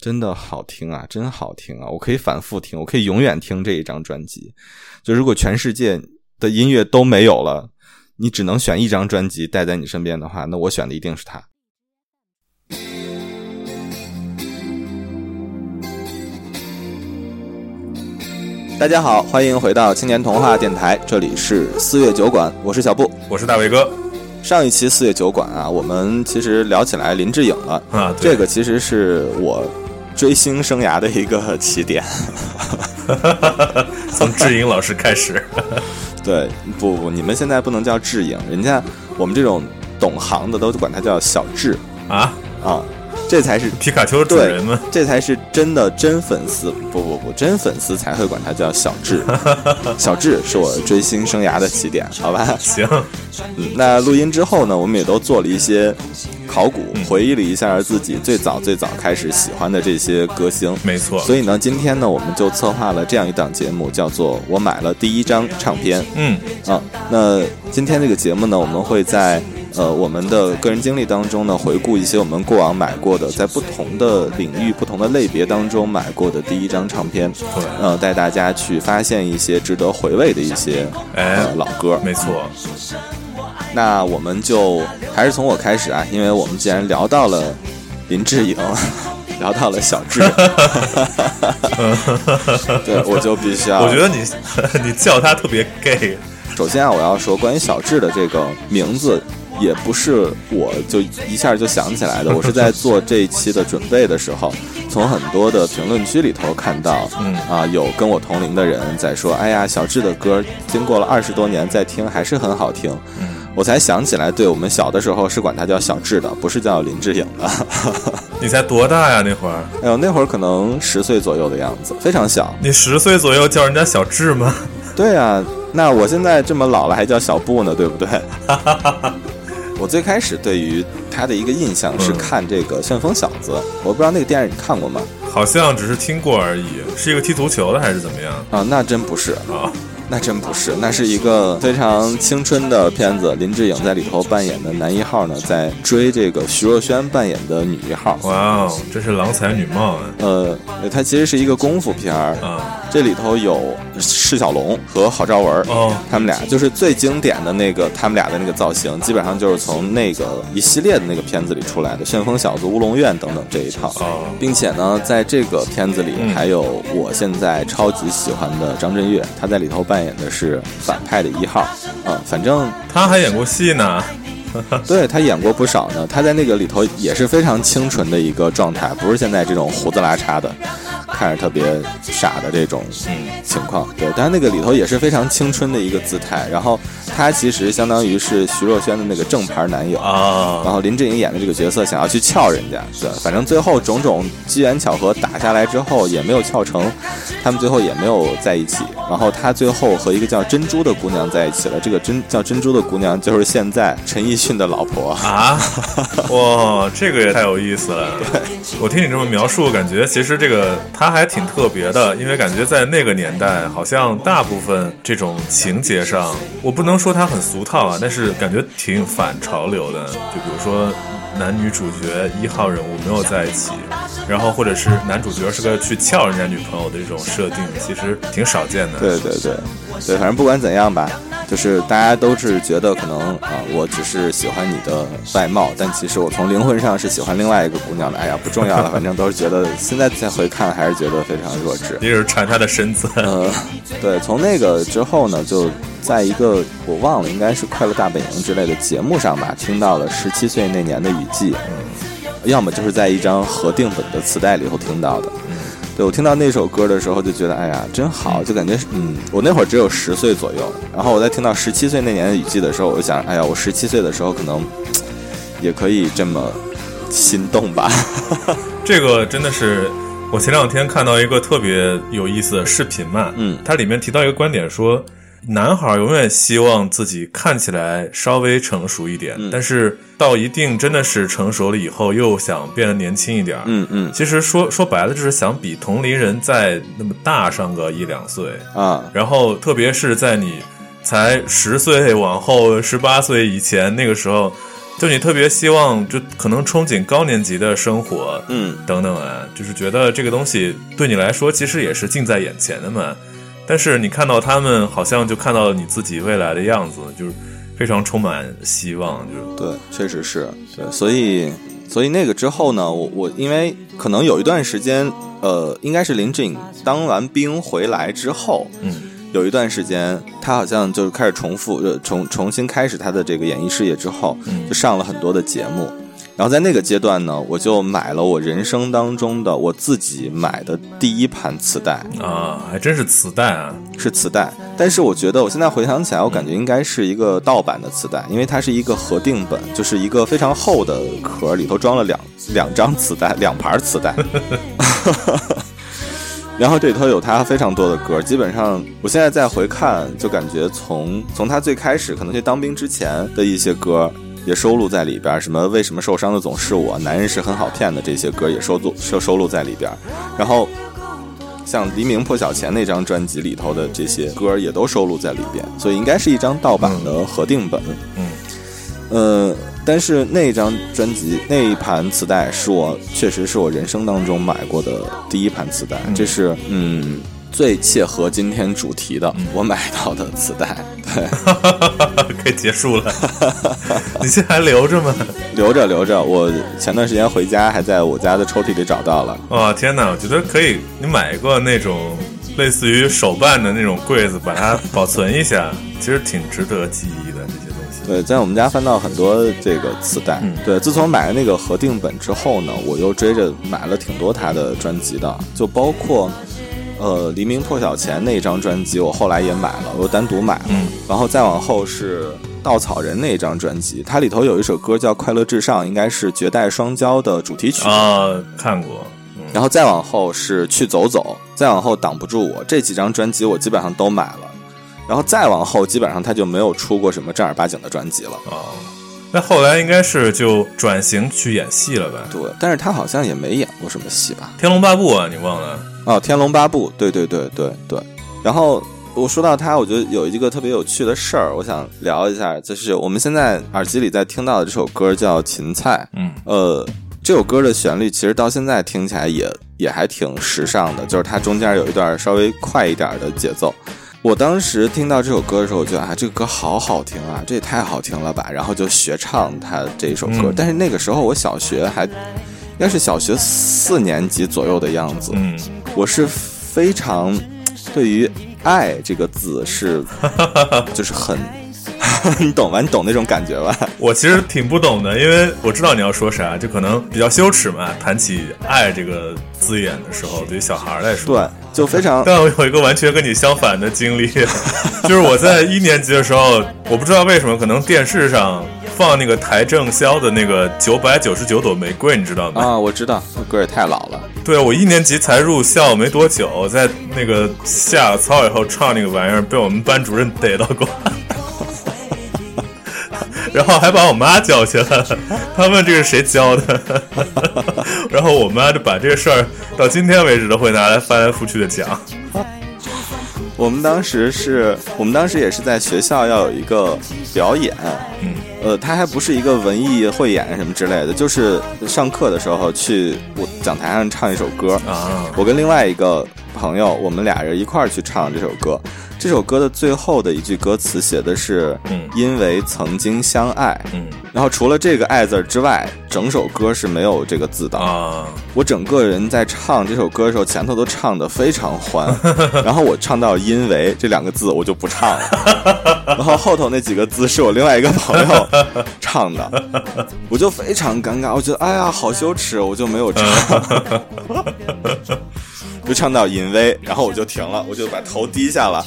真的好听啊，真好听啊！我可以反复听，我可以永远听这一张专辑。就如果全世界的音乐都没有了，你只能选一张专辑带在你身边的话，那我选的一定是它。大家好，欢迎回到青年童话电台，这里是四月酒馆，我是小布，我是大伟哥。上一期四月酒馆啊，我们其实聊起来林志颖了啊，这个其实是我追星生涯的一个起点，从智颖老师开始。对，不不，你们现在不能叫智颖，人家我们这种懂行的都管他叫小智啊啊。这才是皮卡丘主人吗？这才是真的真粉丝，不不不，真粉丝才会管他叫小智。小智是我追星生涯的起点，好吧？行。嗯，那录音之后呢，我们也都做了一些考古，回忆了一下自己最早最早开始喜欢的这些歌星。没错。所以呢，今天呢，我们就策划了这样一档节目，叫做《我买了第一张唱片》。嗯啊，那今天这个节目呢，我们会在。呃，我们的个人经历当中呢，回顾一些我们过往买过的，在不同的领域、不同的类别当中买过的第一张唱片，呃，带大家去发现一些值得回味的一些呃老歌。没错。那我们就还是从我开始啊，因为我们既然聊到了林志颖，聊到了小志，对，我就必须要。我觉得你 你叫他特别 gay。首先啊，我要说关于小智的这个名字。也不是我就一下就想起来的，我是在做这一期的准备的时候，从很多的评论区里头看到，嗯啊，有跟我同龄的人在说，哎呀，小智的歌经过了二十多年再听还是很好听，我才想起来，对我们小的时候是管他叫小智的，不是叫林志颖的。你才多大呀那会儿？哎呦，那会儿可能十岁左右的样子，非常小。你十岁左右叫人家小智吗？对啊，那我现在这么老了还叫小布呢，对不对？我最开始对于他的一个印象是看这个《旋风小子》，我不知道那个电影你看过吗？好像只是听过而已，是一个踢足球的还是怎么样？啊，那真不是啊。那真不是，那是一个非常青春的片子。林志颖在里头扮演的男一号呢，在追这个徐若瑄扮演的女一号。哇哦，这是郎才女貌啊！呃，它其实是一个功夫片儿啊。这里头有释小龙和郝昭文哦，他们俩就是最经典的那个，他们俩的那个造型，基本上就是从那个一系列的那个片子里出来的，《旋风小子》《乌龙院》等等这一套。哦，并且呢，在这个片子里还有我现在超级喜欢的张震岳，他在里头扮。演的是反派的一号，嗯，反正他还演过戏呢，对他演过不少呢。他在那个里头也是非常清纯的一个状态，不是现在这种胡子拉碴的。看着特别傻的这种情况，对，但是那个里头也是非常青春的一个姿态。然后他其实相当于是徐若瑄的那个正牌男友啊。然后林志颖演的这个角色想要去撬人家，对，反正最后种种机缘巧合打下来之后也没有撬成，他们最后也没有在一起。然后他最后和一个叫珍珠的姑娘在一起了。这个珍叫珍珠的姑娘就是现在陈奕迅的老婆啊！哇，这个也太有意思了。我听你这么描述，感觉其实这个他。还挺特别的，因为感觉在那个年代，好像大部分这种情节上，我不能说他很俗套啊，但是感觉挺反潮流的。就比如说，男女主角一号人物没有在一起，然后或者是男主角是个去撬人家女朋友的这种设定，其实挺少见的。对对对，对，反正不管怎样吧。就是大家都是觉得可能啊，我只是喜欢你的外貌，但其实我从灵魂上是喜欢另外一个姑娘的。哎呀，不重要了，反正都是觉得现在再回看还是觉得非常弱智。你是馋她的身子。呃，对，从那个之后呢，就在一个我忘了应该是《快乐大本营》之类的节目上吧，听到了十七岁那年的雨季，要么就是在一张合订本的磁带里头听到的。对我听到那首歌的时候就觉得，哎呀，真好，就感觉，嗯，我那会儿只有十岁左右，然后我在听到十七岁那年的雨季的时候，我就想，哎呀，我十七岁的时候可能也可以这么心动吧。这个真的是，我前两天看到一个特别有意思的视频嘛，嗯，它里面提到一个观点说。男孩永远希望自己看起来稍微成熟一点，但是到一定真的是成熟了以后，又想变得年轻一点。嗯嗯，其实说说白了，就是想比同龄人再那么大上个一两岁啊。然后特别是在你才十岁往后、十八岁以前那个时候，就你特别希望，就可能憧憬高年级的生活，嗯，等等啊，就是觉得这个东西对你来说其实也是近在眼前的嘛。但是你看到他们，好像就看到了你自己未来的样子，就是非常充满希望，就是。对，确实是。对，所以所以那个之后呢，我我因为可能有一段时间，呃，应该是林志颖当完兵回来之后，嗯，有一段时间他好像就开始重复，呃，重重新开始他的这个演艺事业之后，嗯。就上了很多的节目。然后在那个阶段呢，我就买了我人生当中的我自己买的第一盘磁带，啊，还真是磁带啊，是磁带。但是我觉得我现在回想起来，我感觉应该是一个盗版的磁带，因为它是一个合订本，就是一个非常厚的壳，里头装了两两张磁带，两盘磁带。然后这里头有他非常多的歌，基本上我现在再回看，就感觉从从他最开始可能去当兵之前的一些歌也收录在里边，什么为什么受伤的总是我，男人是很好骗的这些歌也收录收收录在里边，然后。像《黎明破晓前》那张专辑里头的这些歌也都收录在里边，所以应该是一张盗版的合订本。嗯，呃，但是那张专辑那一盘磁带是我确实是我人生当中买过的第一盘磁带，这是嗯最切合今天主题的我买到的磁带。对，可以结束了。你现在还留着吗？留着留着，我前段时间回家还在我家的抽屉里找到了。哇，天哪！我觉得可以，你买一个那种类似于手办的那种柜子，把它保存一下，其实挺值得记忆的这些东西。对，在我们家翻到很多这个磁带。嗯对，自从买了那个合订本之后呢，我又追着买了挺多他的专辑的，就包括呃《黎明破晓前》那张专辑，我后来也买了，我单独买了。嗯然后再往后是稻草人那张专辑，它里头有一首歌叫《快乐至上》，应该是绝代双骄的主题曲。啊，看过。嗯然后再往后是去走走，再往后挡不住我，这几张专辑我基本上都买了。然后再往后，基本上他就没有出过什么正儿八经的专辑了。哦，那后来应该是就转型去演戏了吧？对，但是他好像也没演过什么戏吧？《天龙八部》啊，你忘了？哦，《天龙八部》，对对对对对。然后我说到他，我觉得有一个特别有趣的事儿，我想聊一下，就是我们现在耳机里在听到的这首歌叫《芹菜》。嗯呃，这首歌的旋律其实到现在听起来也也还挺时尚的，就是它中间有一段稍微快一点的节奏。我当时听到这首歌的时候，我觉得啊，这个歌好好听啊，这也太好听了吧，然后就学唱他这一首歌。嗯但是那个时候我小学还应该是小学四年级左右的样子，嗯，我是非常对于“爱”这个字是 就是很，你 懂吧？你懂那种感觉吧？我其实挺不懂的，因为我知道你要说啥，就可能比较羞耻嘛。谈起“爱”这个字眼的时候，对于小孩来说，对，就非常 但我有一个完全跟你相反的经历，就是我在一年级的时候，我不知道为什么，可能电视上放那个邰正宵的那个《九百九十九朵玫瑰》，你知道吗？啊，我知道，那歌也太老了。对我一年级才入校没多久，在那个下了操以后唱那个玩意儿，被我们班主任逮到过。然后还把我妈叫去了，他问这是谁教的，然后我妈就把这个事儿到今天为止都会拿来翻来覆去的讲。我们当时是我们当时也是在学校要有一个表演，嗯，呃，它还不是一个文艺汇演什么之类的，就是上课的时候去我讲台上唱一首歌，啊，我跟另外一个朋友，我们俩人一块儿去唱这首歌。这首歌的最后的一句歌词写的是嗯“因为曾经相爱”，嗯。然后除了这个“爱”字之外，整首歌是没有这个字的。啊，我整个人在唱这首歌的时候，前头都唱得非常欢，然后我唱到“因为”这两个字，我就不唱了，然后后头那几个字是我另外一个朋友 唱的，我就非常尴尬，我觉得哎呀好羞耻，我就没有唱，就唱到“因为”，然后我就停了，我就把头低下了。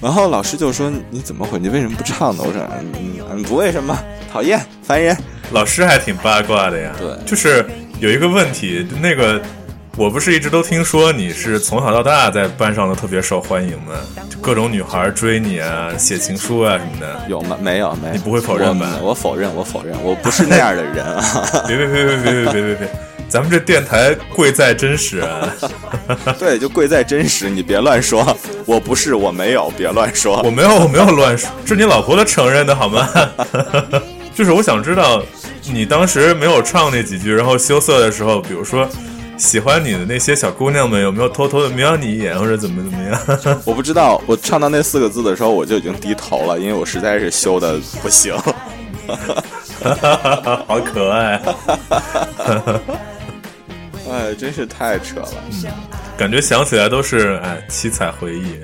然后老师就说：“你怎么回？你为什么不唱呢？”我说：“嗯，嗯不为什么，讨厌，烦人。老师还挺八卦的呀。对就是有一个问题，那个我不是一直都听说你是从小到大在班上都特别受欢迎吗？就各种女孩追你啊，写情书啊什么的。有吗？没有，没有。你不会否认吧我我否认，我否认，我不是那样的人啊。别别别别别别别别别，咱们这电台贵在真实啊！对，就贵在真实，你别乱说。我不是，我没有，别乱说。我没有我没有乱说，是你老婆的承认的好吗？就是我想知道，你当时没有唱那几句，然后羞涩的时候，比如说喜欢你的那些小姑娘们有没有偷偷的瞄你一眼，或者怎么怎么样？我不知道，我唱到那四个字的时候，我就已经低头了，因为我实在是羞的不行。好可爱，哎，真是太扯了，感觉想起来都是哎七彩回忆。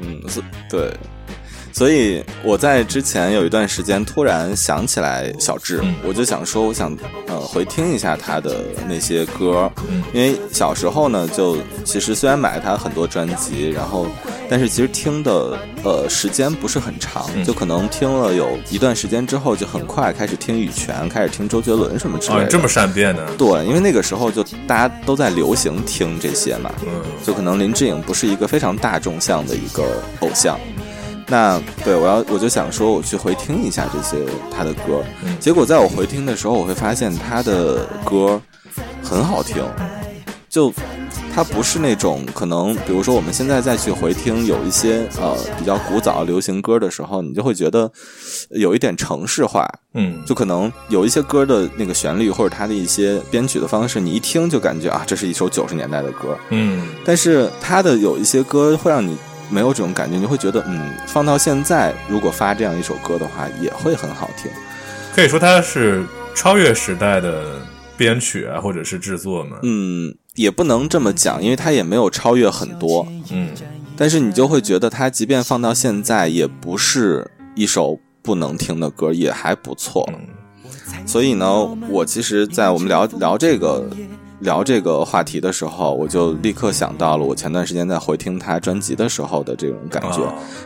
嗯，是，对。所以我在之前有一段时间突然想起来小智，我就想说，我想呃回听一下他的那些歌，因为小时候呢，就其实虽然买了他很多专辑，然后但是其实听的呃时间不是很长，就可能听了有一段时间之后，就很快开始听羽泉，开始听周杰伦什么之类的。这么善变呢？对，因为那个时候就大家都在流行听这些嘛，就可能林志颖不是一个非常大众向的一个偶像。那对我要我就想说，我去回听一下这些他的歌，结果在我回听的时候，我会发现他的歌很好听，就他不是那种可能，比如说我们现在再去回听有一些呃比较古早流行歌的时候，你就会觉得有一点城市化，嗯，就可能有一些歌的那个旋律或者他的一些编曲的方式，你一听就感觉啊，这是一首九十年代的歌，嗯，但是他的有一些歌会让你。没有这种感觉，你会觉得，嗯，放到现在，如果发这样一首歌的话，也会很好听。可以说它是超越时代的编曲啊，或者是制作嘛。嗯，也不能这么讲，因为它也没有超越很多。嗯，但是你就会觉得，它即便放到现在，也不是一首不能听的歌，也还不错。所以呢，我其实，在我们聊聊这个。聊这个话题的时候，我就立刻想到了我前段时间在回听他专辑的时候的这种感觉，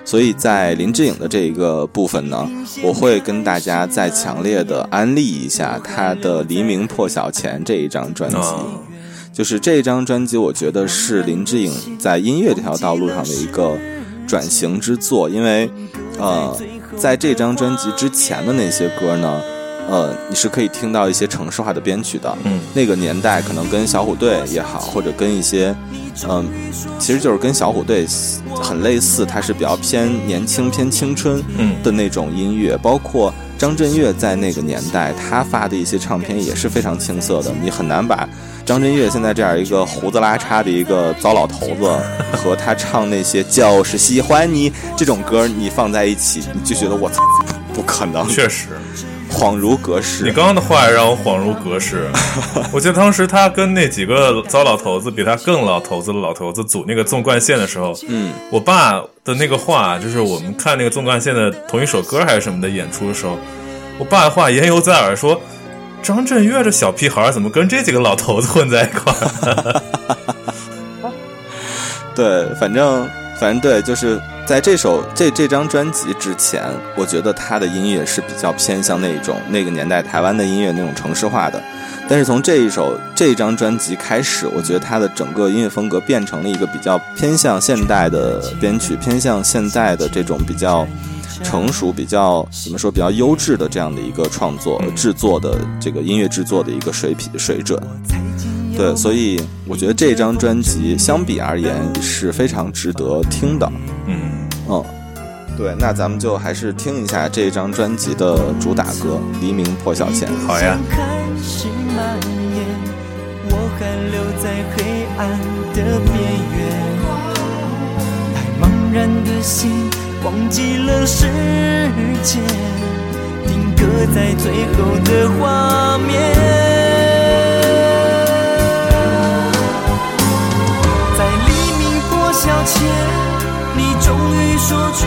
所以在林志颖的这一个部分呢，我会跟大家再强烈的安利一下他的《黎明破晓前》这一张专辑，就是这张专辑，我觉得是林志颖在音乐这条道路上的一个转型之作，因为，呃，在这张专辑之前的那些歌呢。呃，你是可以听到一些城市化的编曲的。嗯，那个年代可能跟小虎队也好，或者跟一些，嗯，其实就是跟小虎队很类似，它是比较偏年轻、偏青春的那种音乐。包括张震岳在那个年代，他发的一些唱片也是非常青涩的。你很难把张震岳现在这样一个胡子拉碴的一个糟老头子，和他唱那些就是喜欢你这种歌，你放在一起，你就觉得我操，不可能。确实。恍如隔世，你刚刚的话让我恍如隔世。我记得当时他跟那几个糟老头子，比他更老头子的老头子组那个纵贯线的时候，嗯，我爸的那个话，就是我们看那个纵贯线的同一首歌还是什么的演出的时候，我爸的话言犹在耳，说张震岳这小屁孩怎么跟这几个老头子混在一块儿？对，反正反正对，就是。在这首这这张专辑之前，我觉得他的音乐是比较偏向那种那个年代台湾的音乐那种城市化的。但是从这一首这张专辑开始，我觉得他的整个音乐风格变成了一个比较偏向现代的编曲，偏向现代的这种比较成熟、比较怎么说比较优质的这样的一个创作制作的这个音乐制作的一个水平水准。对，所以我觉得这张专辑相比而言是非常值得听的。嗯。嗯，对，那咱们就还是听一下这张专辑的主打歌《黎明破晓前》。好呀。我还留在黑暗的边缘，太茫然的心忘记了时间，定格在最后的画面，在黎明破晓前。你终于说出，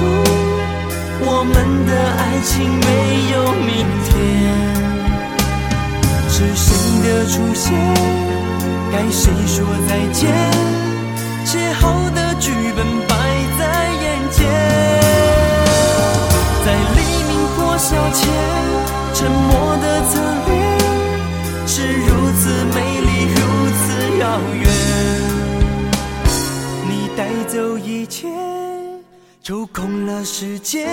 我们的爱情没有明天。是谁的出现？该谁说再见？写好的剧本摆在眼前，在黎明破晓前，沉默的侧脸是如此美丽，如此遥远。你带走一切。抽空了时间，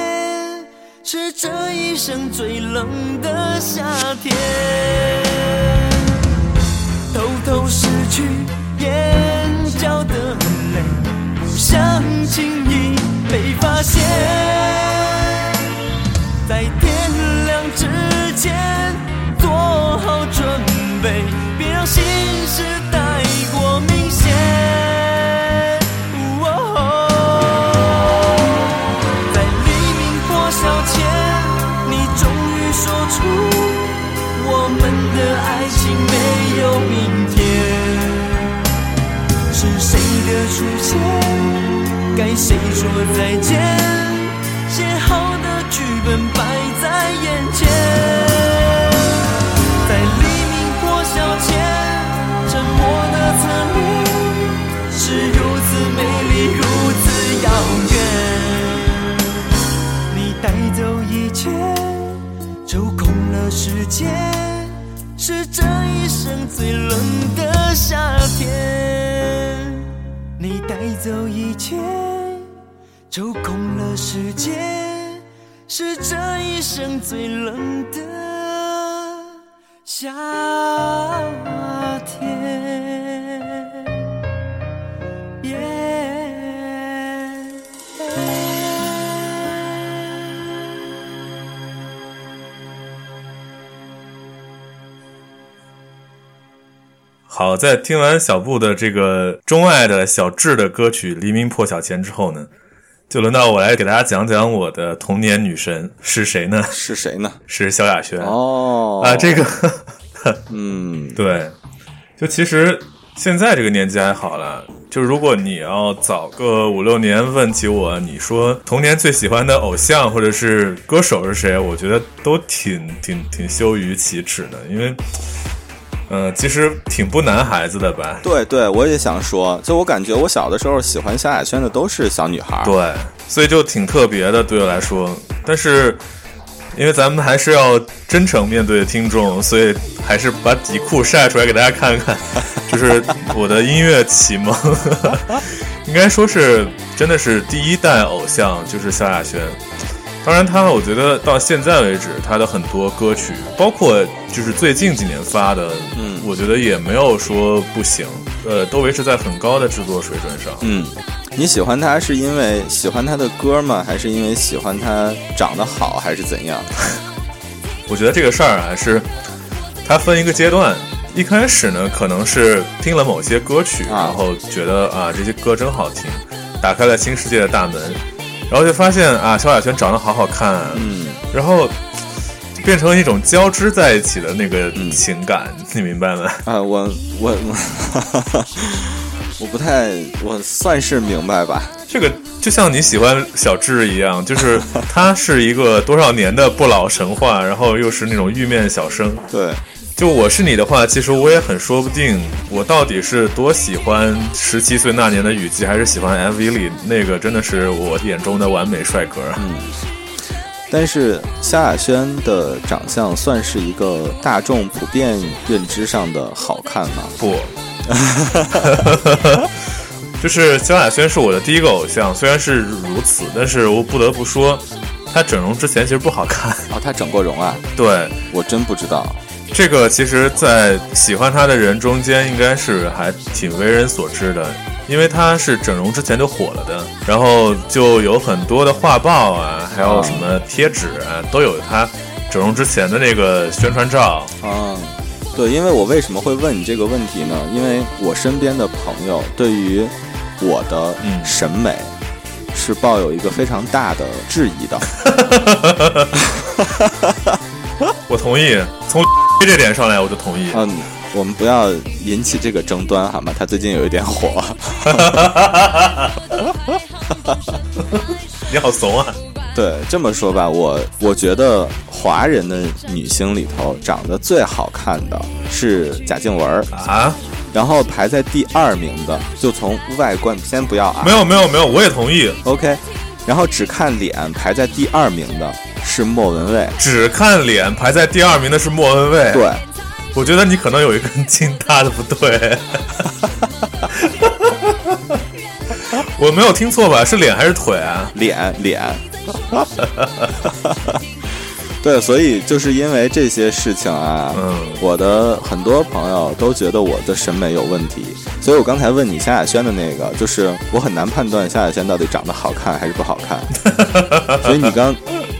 是这一生最冷的夏天。偷偷失去眼角的泪，不想轻易被发现。在天亮之前做好准备，别让。心事太过明显。说出我们的爱情没有明天。是谁的出现？该谁说再见？写好的剧本摆在眼前，空了时间，是这一生最冷的夏天。你带走一切。抽空了时间，是这一生最冷的夏好，在听完小布的这个钟爱的小智的歌曲《黎明破晓前》之后呢，就轮到我来给大家讲讲我的童年女神是谁呢？是谁呢？是萧亚轩。哦啊，这个 嗯，对，就其实现在这个年纪还好了，就如果你要早个五六年问起我，你说童年最喜欢的偶像或者是歌手是谁，我觉得都挺挺挺羞于启齿的，因为。嗯，其实挺不男孩子的吧？对对，我也想说，就我感觉我小的时候喜欢萧亚轩的都是小女孩，对，所以就挺特别的对我来说。但是因为咱们还是要真诚面对听众，所以还是把底裤晒出来给大家看看，就是我的音乐启蒙，应该说是真的是第一代偶像，就是萧亚轩。当然，他我觉得到现在为止，他的很多歌曲，包括就是最近几年发的，嗯，我觉得也没有说不行，呃，都维持在很高的制作水准上。嗯，你喜欢他是因为喜欢他的歌吗？还是因为喜欢他长得好，还是怎样？我觉得这个事儿啊，是它分一个阶段。一开始呢，可能是听了某些歌曲，然后觉得啊，这些歌真好听，打开了新世界的大门。然后就发现啊，萧亚轩长得好好看，嗯，然后变成了一种交织在一起的那个情感，你明白吗？啊，我我我 我不太，我算是明白吧。这个就像你喜欢小智一样，就是 他是一个多少年的不老神话，然后又是那种玉面小生，对。就我是你的话，其实我也很说不定，我到底是多喜欢十七岁那年的雨季，还是喜欢 MV 里那个真的是我眼中的完美帅哥。嗯，但是萧亚轩的长相算是一个大众普遍认知上的好看吗？不，就是萧亚轩是我的第一个偶像，虽然是如此，但是我不得不说，她整容之前其实不好看。哦，她整过容啊？对，我真不知道。这个其实，在喜欢他的人中间，应该是还挺为人所知的，因为他是整容之前就火了的，然后就有很多的画报啊，还有什么贴纸啊，都有他整容之前的那个宣传照。啊，对，因为我为什么会问你这个问题呢？因为我身边的朋友对于我的审美是抱有一个非常大的质疑的。我同意，从 这点上来我就同意。嗯，我们不要引起这个争端好吗？他最近有一点火。你好怂啊！对，这么说吧，我我觉得华人的女星里头长得最好看的是贾静雯啊，然后排在第二名的，就从外观先不要啊。没有没有没有，我也同意。OK，然后只看脸排在第二名的是莫文蔚，只看脸排在第二名的是莫文蔚。对，我觉得你可能有一根筋搭的不对。我没有听错吧？是脸还是腿啊？脸脸。对，所以就是因为这些事情啊，嗯，我的很多朋友都觉得我的审美有问题，所以我刚才问你萧亚轩的那个，就是我很难判断萧亚轩到底长得好看还是不好看，所以你刚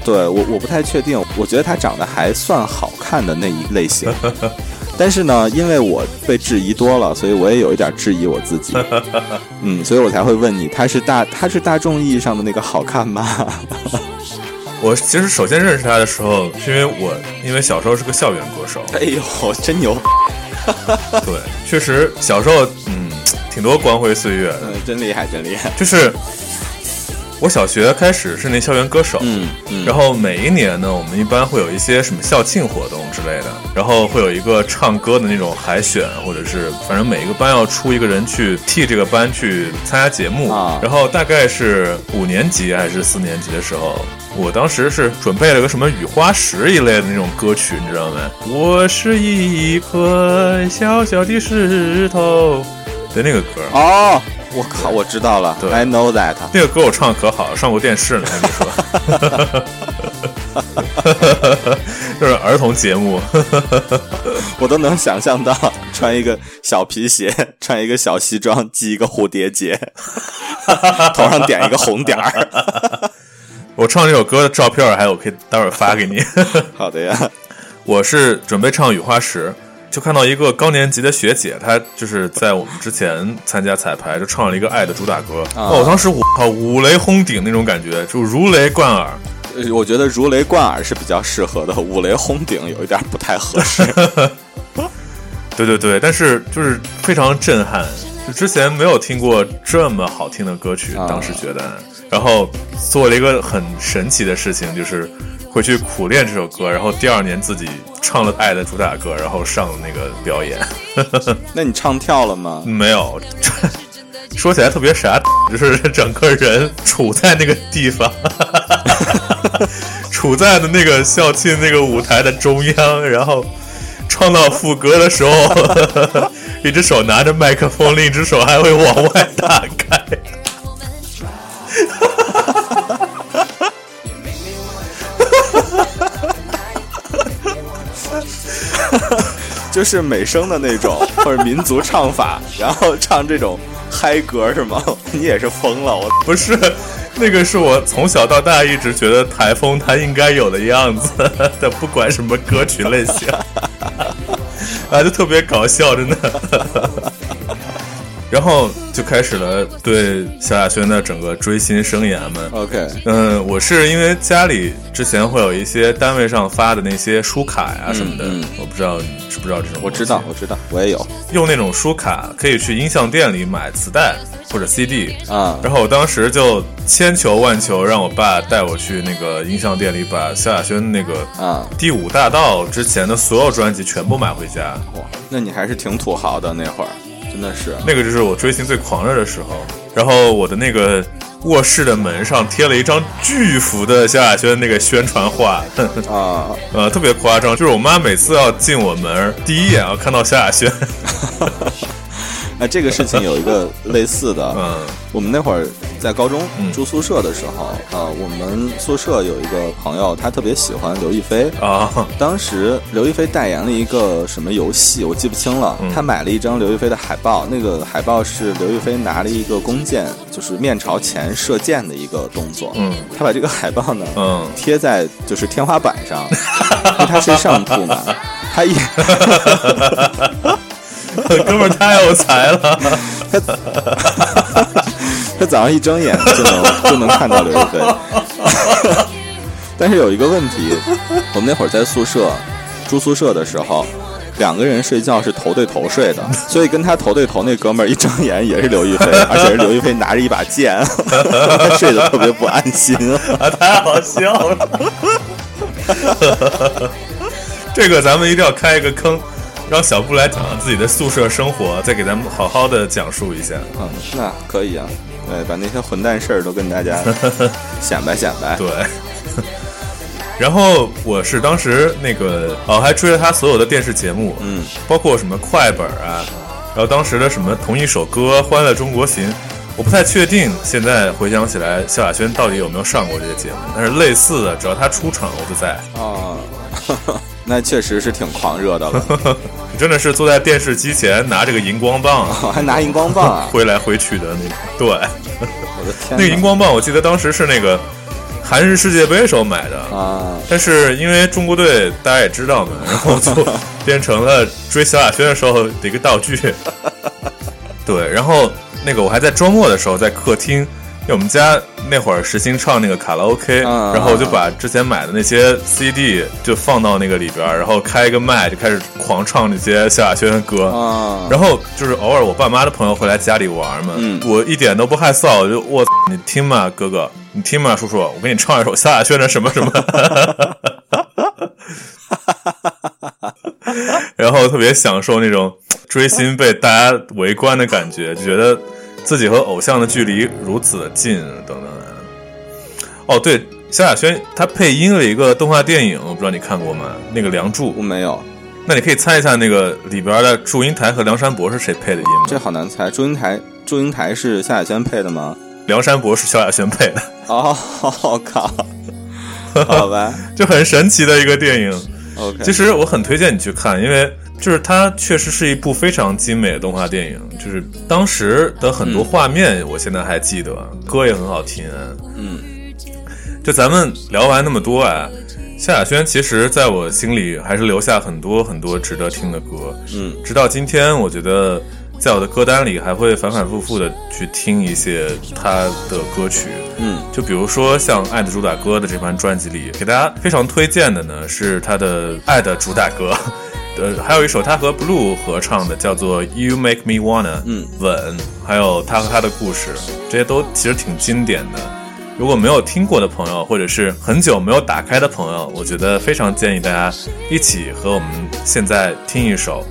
对我我不太确定，我觉得她长得还算好看的那一类型，但是呢，因为我被质疑多了，所以我也有一点质疑我自己。嗯，所以我才会问你，她是大她是大众意义上的那个好看吗？我其实首先认识他的时候，是因为我因为小时候是个校园歌手，哎呦，真牛！对，确实小时候嗯挺多光辉岁月的，嗯，真厉害，真厉害。就是我小学开始是那校园歌手，嗯嗯，然后每一年呢，我们一般会有一些什么校庆活动之类的，然后会有一个唱歌的那种海选，或者是反正每一个班要出一个人去替这个班去参加节目。啊然后大概是五年级还是四年级的时候，我当时是准备了个什么雨花石一类的那种歌曲，你知道吗？我是一颗小小的石头的那个歌。哦，我靠，我知道了对，I know that。那个歌我唱的可好了，上过电视呢，还没说，就是儿童节目。我都能想象到穿一个小皮鞋，穿一个小西装，系一个蝴蝶结，头上点一个红点儿。我唱这首歌的照片，还有我可以待会儿发给你。好的呀，我是准备唱《雨花石》，就看到一个高年级的学姐，她就是在我们之前参加彩排，就唱了一个《爱》的主打歌。啊哦，当时我靠，五雷轰顶那种感觉，就如雷贯耳。呃我觉得如雷贯耳是比较适合的，五雷轰顶有一点不太合适。对对对，但是就是非常震撼，就之前没有听过这么好听的歌曲，啊当时觉得，然后做了一个很神奇的事情，就是回去苦练这首歌，然后第二年自己唱了《爱》的主打歌，然后上了那个表演。那你唱跳了吗？没有，说起来特别傻，就是整个人处在那个地方，处在的那个校庆那个舞台的中央，然后唱到副歌的时候，一只手拿着麦克风，另一只手还会往外打开。就是美声的那种，或者民族唱法，然后唱这种嗨歌是吗？你也是疯了，我不是，那个是我从小到大一直觉得台风它应该有的样子的，不管什么歌曲类型，啊，就特别搞笑，真的。然后就开始了对萧亚轩的整个追星生涯嘛。OK。嗯，我是因为家里之前会有一些单位上发的那些书卡呀什么的，嗯嗯我不知道你知不知道这种。我知道，我知道，我也有用那种书卡可以去音像店里买磁带或者 CD 啊然后我当时就千求万求，让我爸带我去那个音像店里把萧亚轩那个啊。第五大道之前的所有专辑全部买回家。哇，那你还是挺土豪的那会儿，真的是。那个就是我追星最狂热的时候。然后我的那个卧室的门上贴了一张巨幅的萧亚轩那个宣传画，啊，呃，特别夸张。就是我妈每次要进我门，第一眼要看到萧亚轩。那这个事情有一个类似的，嗯我们那会儿在高中嗯住宿舍的时候，啊，我们宿舍有一个朋友，他特别喜欢刘亦菲。啊，当时刘亦菲代言了一个什么游戏，我记不清了。嗯他买了一张刘亦菲的海报，那个海报是刘亦菲拿了一个弓箭，就是面朝前射箭的一个动作。嗯他把这个海报呢，嗯，贴在就是天花板上，因为他是上铺嘛，他一 哥们儿太有才了。他早上一睁眼就能就能看到刘亦菲。但是有一个问题，我们那会儿在宿舍住宿舍的时候，两个人睡觉是头对头睡的，所以跟他头对头那哥们儿一睁眼也是刘亦菲，而且是刘亦菲拿着一把剑，他睡得特别不安心。啊，太好笑了！这个咱们一定要开一个坑，让小布来讲讲自己的宿舍生活，再给咱们好好的讲述一下。嗯，那可以啊，对，把那些混蛋事儿都跟大家 显摆显摆。对，然后我是当时那个哦，还追了他所有的电视节目，嗯，包括什么快本啊，然后当时的什么同一首歌《欢乐中国行》，我不太确定，现在回想起来，萧亚轩到底有没有上过这些节目？但是类似的，只要他出场，我就在。哦，那确实是挺狂热的了，真的是坐在电视机前拿这个荧光棒 还拿荧光棒啊！挥来挥去的那种。对，我的天，那个荧光棒，我记得当时是那个韩日世界杯时候买的。啊，但是因为中国队大家也知道嘛，然后就变成了追萧亚轩的时候的一个道具。对，然后那个我还在周末的时候在客厅，因为我们家那会儿实行唱那个卡拉 OK，、啊然后我就把之前买的那些 CD 就放到那个里边儿，然后开一个麦就开始狂唱那些萧亚轩的歌。啊，然后就是偶尔我爸妈的朋友会来家里玩嘛，嗯。我一点都不害臊，我就我你听嘛，哥哥，你听嘛，叔叔，我给你唱一首萧亚轩的什么什么，然后特别享受那种追星被大家围观的感觉，就觉得自己和偶像的距离如此的近，等等的。哦，对，萧亚轩他配音了一个动画电影，我不知道你看过吗？那个《梁祝我》，没有，那你可以猜一下那个里边的祝英台和梁山伯是谁配的音吗？这好难猜。祝英台，祝英台是萧亚轩配的吗？梁山伯是萧亚轩配的，哦，我靠，好吧就很神奇的一个电影。，OK，其实我很推荐你去看，因为就是它确实是一部非常精美的动画电影，就是当时的很多画面，我现在还记得，歌也很好听。嗯，就咱们聊完那么多啊，萧亚轩其实在我心里还是留下很多很多值得听的歌。嗯，直到今天，我觉得在我的歌单里还会反反复复的去听一些他的歌曲。嗯，就比如说像《爱的主打歌》的这盘专辑里，给大家非常推荐的呢是他的《爱的主打歌》，呃，还有一首他和 Blue 合唱的叫做《You Make Me Wanna》，嗯，吻，还有他和他的故事，这些都其实挺经典的。如果没有听过的朋友，或者是很久没有打开的朋友，我觉得非常建议大家一起和我们现在听一首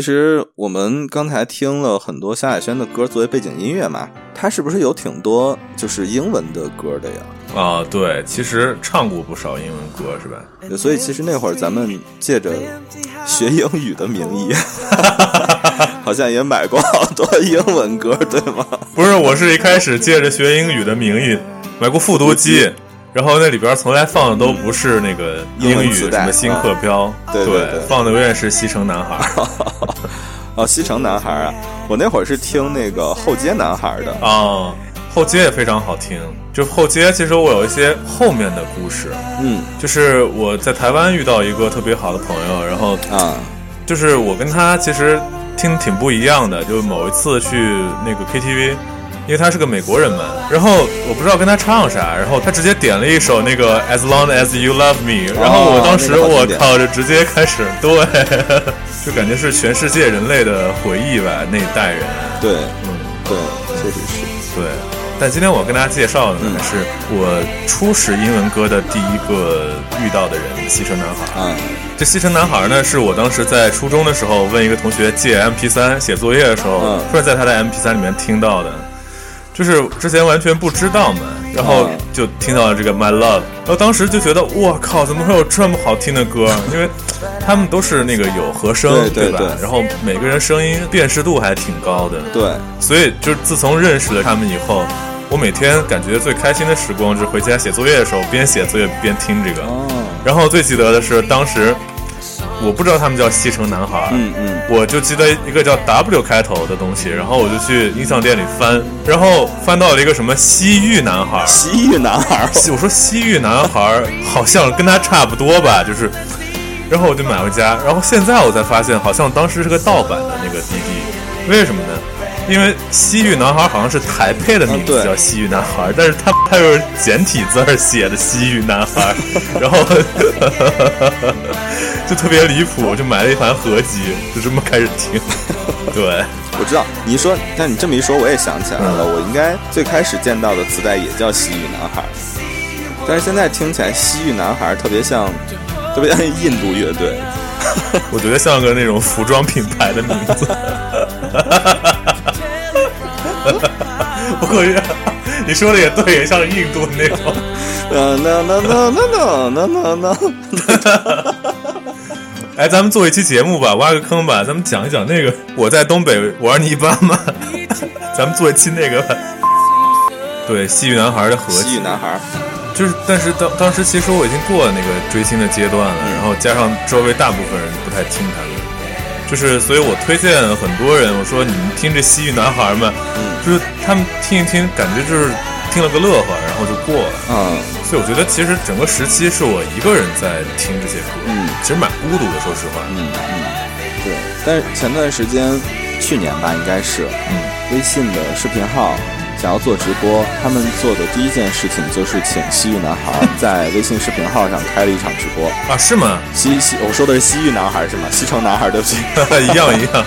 其实我们刚才听了很多萧亚轩的歌作为背景音乐嘛，他是不是有挺多就是英文的歌的呀？啊，对，其实唱过不少英文歌，是吧？所以其实那会儿咱们借着学英语的名义，好像也买过好多英文歌，对吗？不是，我是一开始借着学英语的名义买过复读机，然后那里边从来放的都不是那个英语，什么新课标，对对对放的永远是西城男孩。哦，西城男孩啊，我那会儿是听那个后街男孩的。啊，后街也非常好听。就后街，其实我有一些后面的故事。嗯就是我在台湾遇到一个特别好的朋友，然后啊，就是我跟他其实听挺不一样的。就某一次去那个 KTV，因为他是个美国人嘛，然后我不知道跟他唱啥，然后他直接点了一首那个 As Long as You Love Me，然后我当时、我靠，就直接开始对，就感觉是全世界人类的回忆吧，那一代人。对嗯，对，确实是。对。但今天我跟大家介绍的呢，嗯是我初识英文歌的第一个遇到的人——西城男孩。啊，这西城男孩呢，是我当时在初中的时候问一个同学借 MP 3写作业的时候，嗯突然在他的 MP 3里面听到的，就是之前完全不知道嘛，然后嗯就听到了这个 My Love，然后当时就觉得我靠，怎么会有这么好听的歌？因为他们都是那个有和声，吧？对对对然后每个人声音辨识度还挺高的，对，所以就是自从认识了他们以后。我每天感觉最开心的时光就是回家写作业的时候，边写作业边听这个。哦，然后最记得的是，当时我不知道他们叫西城男孩，嗯嗯，我就记得一个叫 W 开头的东西，然后我就去音像店里翻，然后翻到了一个什么西域男孩，西域男孩儿，我说西域男孩好像跟他差不多吧，就是，然后我就买回家，然后现在我才发现，好像当时是个盗版的那个 DD，为什么呢？因为西域男孩好像是台配的名字叫西域男孩，但是他他又是简体字儿写的西域男孩，然后就特别离谱，我就买了一盘合集，就这么开始听。对，我知道你一说，但你这么一说，我也想起来了，我应该最开始见到的磁带也叫西域男孩儿，但是现在听起来西域男孩儿特别像，特别像印度乐队。我觉得像个那种服装品牌的名字。不过你说的也对，也像印度那种。那那那那那那那那。哎，咱们做一期节目吧，挖个坑吧，咱们讲一讲那个我在东北玩泥巴嘛。咱们做一期那个。对，西域男孩的和西域男孩。就是，但是当当时其实我已经过了那个追星的阶段了，然后加上周围大部分人不太听他的。就是，所以我推荐很多人，我说你们听这西域男孩们，就是他们听一听，感觉就是听了个乐呵，然后就过了。嗯所以我觉得其实整个时期是我一个人在听这些歌，嗯其实蛮孤独的，说实话。嗯嗯，对。但是前段时间，去年吧，应该是，嗯，微信的视频号想要做直播，他们做的第一件事情就是请西域男孩在微信视频号上开了一场直播。啊，是吗？西西，我说的是西域男孩是吗？西城男孩，对不起。一样一样，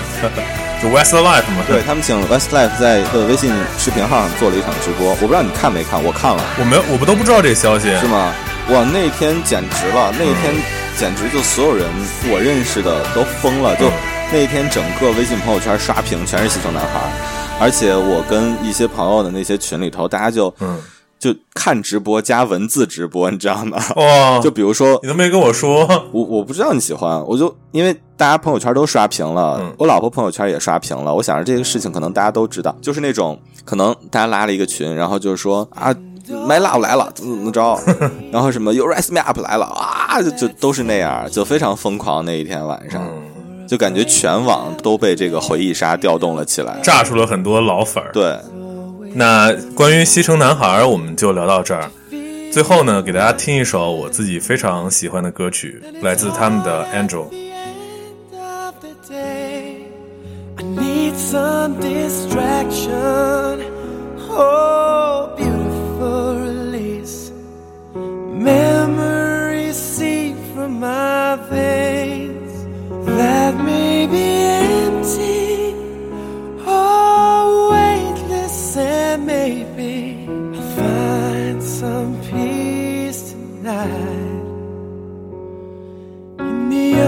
就 Westlife 嘛。对，他们请 Westlife 在呃微信视频号上做了一场直播，我不知道你看没看，我看了，我没有，我们都不知道这个消息。是吗？哇，那天简直了，那天简直就所有人我认识的都疯了，就嗯那天整个微信朋友圈刷屏全是西城男孩儿，而且我跟一些朋友的那些群里头，大家就嗯，就看直播加文字直播，你知道吗？哇，就比如说你都没跟我说，我我不知道你喜欢，我就因为大家朋友圈都刷屏了，嗯我老婆朋友圈也刷屏了，我想着这个事情可能大家都知道，就是那种可能大家拉了一个群，然后就是说啊。My Love 来了，怎么怎么着，然后什么 You Raise Me Up 来了啊，就就都是那样，就非常疯狂。那一天晚上，嗯，就感觉全网都被这个回忆杀调动了起来。炸出了很多老粉儿。对，那关于西城男孩，我们就聊到这儿。最后呢，给大家听一首我自己非常喜欢的歌曲，来自他们的《Angel》。of the day. I need some distraction. Oh, beautiful release. Memories seep from my veins that may be empty. Oh, weightless, and maybe I'll find some peace tonight in the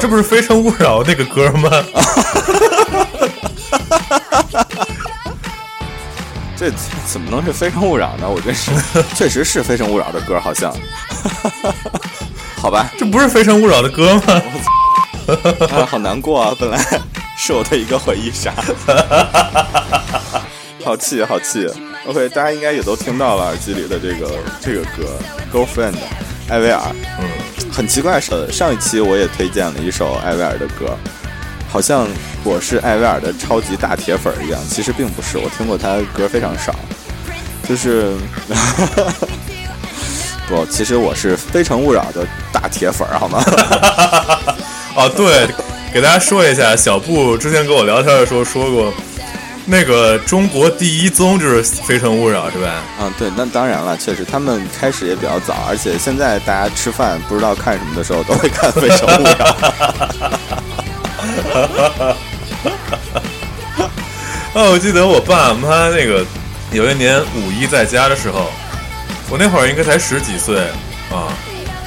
这不是《非诚勿扰》那个歌吗？这怎么能是《非诚勿扰》呢？我真是，确实是《非诚勿扰》的歌，好像。好吧，这不是《非诚勿扰》的歌吗？啊，好难过啊！本来是我的一个回忆杀，好气，好气。OK，大家应该也都听到了耳机里的这个这个歌《Girlfriend》，艾薇儿。很奇怪是，上一期我也推荐了一首艾薇儿的歌，好像我是艾薇儿的超级大铁粉一样，其实并不是，我听过她的歌非常少，就是 不，其实我是《非诚勿扰》的大铁粉，好吗？哦，对，给大家说一下，小布之前跟我聊天的时候说过，那个中国第一宗就是《非诚勿扰》，是吧？嗯，对，那当然了，确实他们开始也比较早，而且现在大家吃饭不知道看什么的时候，都会看《非诚勿扰》。哦，我记得我爸妈那个有一年五一在家的时候，我那会儿应该才十几岁啊，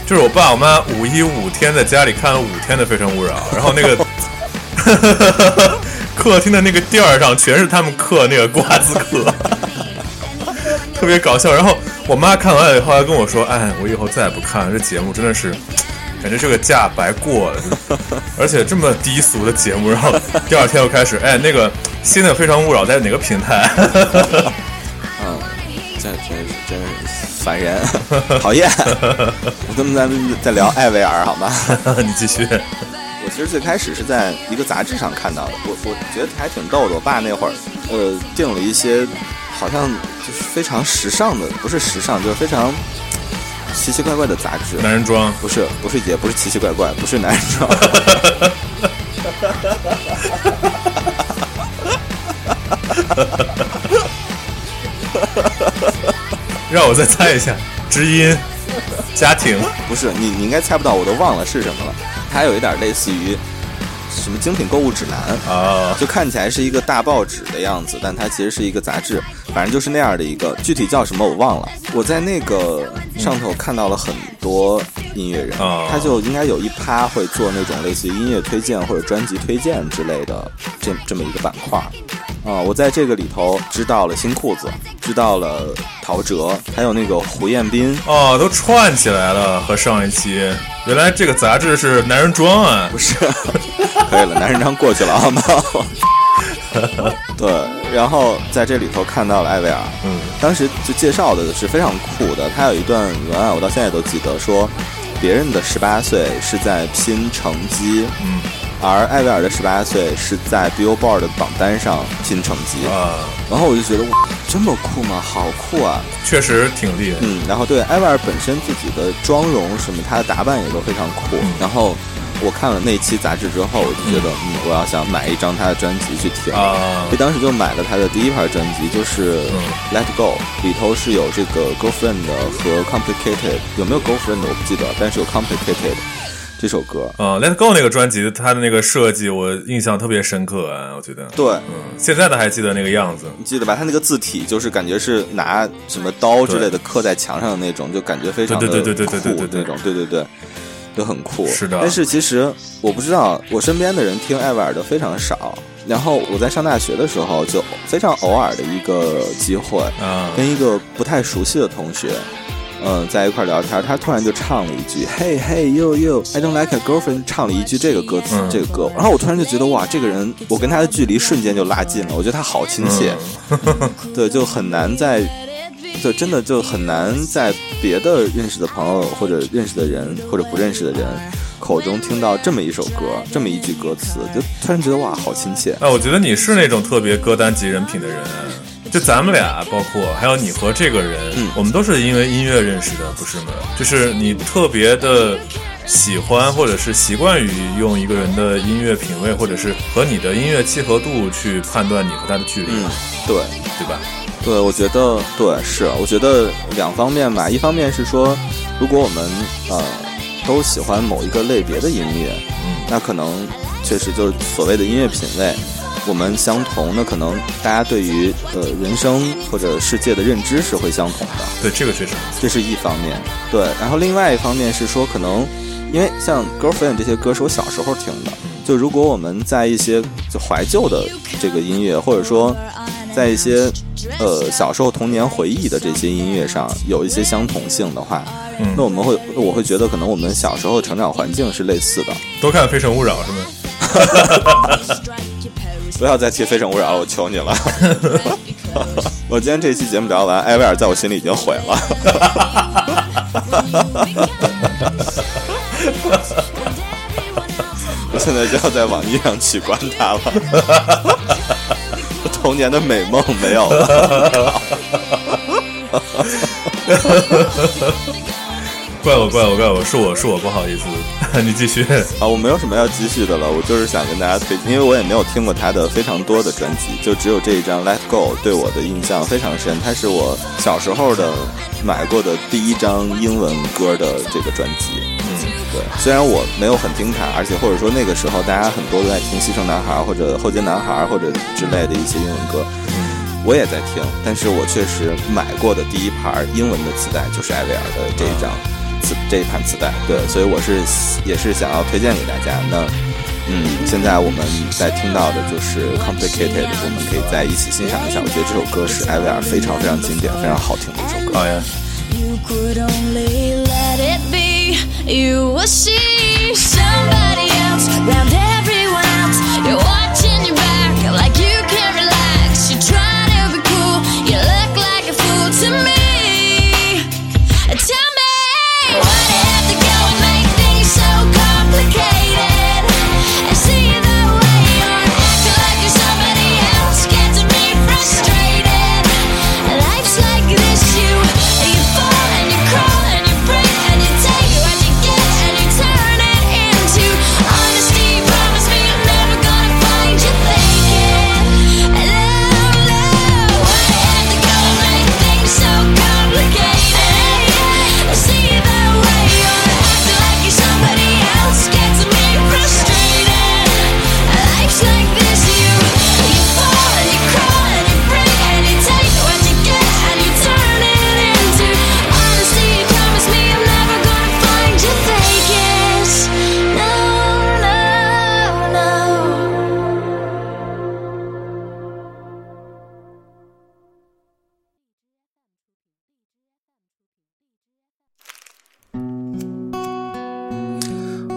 就是我爸我妈五一五天在家里看了五天的《非诚勿扰》，然后那个客厅的那个垫儿上全是他们嗑那个瓜子壳，特别搞笑。然后我妈看完以后还跟我说：“哎，我以后再也不看了，这节目真的是。”感觉这个假白过了，而且这么低俗的节目，然后第二天又开始，哎，那个新的《非诚勿扰》在哪个平台？嗯，这真是真是烦人，讨厌。我们咱们再聊艾薇儿好吗？你继续。我其实最开始是在一个杂志上看到的，我我觉得还挺逗的。我爸那会儿，呃，订了一些好像就是非常时尚的，不是时尚，就是非常奇奇怪怪的杂志。男人装不是不是也不是奇奇怪怪，不是男人装。让我再猜一下，知音、家庭不是你你应该猜不到，我都忘了是什么了。它有一点类似于什么精品购物指南啊，就看起来是一个大报纸的样子，但它其实是一个杂志。反正就是那样的一个，具体叫什么我忘了。我在那个上头看到了很多音乐人，啊他就应该有一趴会做那种类似于音乐推荐或者专辑推荐之类的这这么一个板块儿。啊、我在这个里头知道了新裤子，知道了陶喆，还有那个胡彦斌，哦，都串起来了，和上一期，原来这个杂志是男人装啊，不是，可以了，男人装过去了，好吗？对，然后在这里头看到了艾薇儿，嗯，当时就介绍的是非常酷的，他有一段文案，我到现在都记得，说别人的十八岁是在拼成绩，嗯，而艾薇儿的十八岁是在 Billboard 的榜单上拼成绩，啊，然后我就觉得哇，这么酷吗？好酷啊！确实挺厉害，嗯，然后对艾薇儿本身自己的妆容什么，她的打扮也都非常酷。嗯然后我看了那期杂志之后，我就觉得，嗯，我要想买一张她的专辑去听。啊所以，当时就买了她的第一盘专辑，就是嗯《Let Go》，里头是有这个《Girlfriend》和《Complicated》，有没有《Girlfriend》我不记得，但是有《Complicated》这首歌。啊，Let Go 那个专辑，它的那个设计我印象特别深刻啊，我觉得，对，嗯，现在的还记得那个样子，你记得吧？它那个字体就是感觉是拿什么刀之类的刻在墙上的那种，就感觉非常的对对对对对对酷那种，对对对，都很酷。是的但是其实我不知道，我身边的人听艾薇儿的非常少。然后我在上大学的时候，就非常偶尔的一个机会，啊，跟一个不太熟悉的同学，嗯、在一块儿聊天，他突然就唱了一句 “Hey Hey You You I Don't Like a Girlfriend”，唱了一句这个歌词，嗯这个歌，然后我突然就觉得哇，这个人，我跟他的距离瞬间就拉近了，我觉得他好亲切，嗯对，就很难在，就真的就很难在别的认识的朋友或者认识的人或者不认识的人口中听到这么一首歌，这么一句歌词，就突然觉得哇，好亲切。哎，我觉得你是那种特别歌单及人品的人。就咱们俩，包括还有你和这个人，嗯我们都是因为音乐认识的，不是吗？就是你特别的喜欢，或者是习惯于用一个人的音乐品味，或者是和你的音乐契合度去判断你和他的距离，嗯，对。对吧？对，我觉得对是，我觉得两方面吧。一方面是说，如果我们呃都喜欢某一个类别的音乐，嗯那可能确实就是所谓的音乐品味，我们相同，那可能大家对于呃人生或者世界的认知是会相同的，对，这个确实。这是一方面。对，然后另外一方面是说，可能因为像《Girlfriend》这些歌是我小时候听的，就如果我们在一些就怀旧的这个音乐，或者说在一些呃小时候童年回忆的这些音乐上有一些相同性的话，嗯那我们会我会觉得可能我们小时候成长环境是类似的。多看《非诚勿扰》是吗？不要再提《非诚勿扰》了，我求你了。我今天这期节目聊完，艾薇儿在我心里已经毁了。我现在就要在网易上取关他了，我童年的美梦没有了。怪我，怪我，怪我，是我是我不好意思，你继续。啊，我没有什么要继续的了，我就是想跟大家推荐，因为我也没有听过他的非常多的专辑，就只有这一张《Let Go》对我的印象非常深，它是我小时候的买过的第一张英文歌的这个专辑。嗯，对，虽然我没有很听他，而且或者说那个时候大家很多都在听《西城男孩》或者《后街男孩》或者之类的一些英文歌，我也在听，但是我确实买过的第一盘英文的磁带就是艾薇儿的这一张磁这一盘磁带，对，所以我是也是想要推荐给大家。那嗯，现在我们在听到的就是《Complicated》，我们可以在一起欣赏一下。我觉得这首歌是艾薇儿非常非常经典、非常好听的一首歌。Oh，You could only let it be. You will see somebody else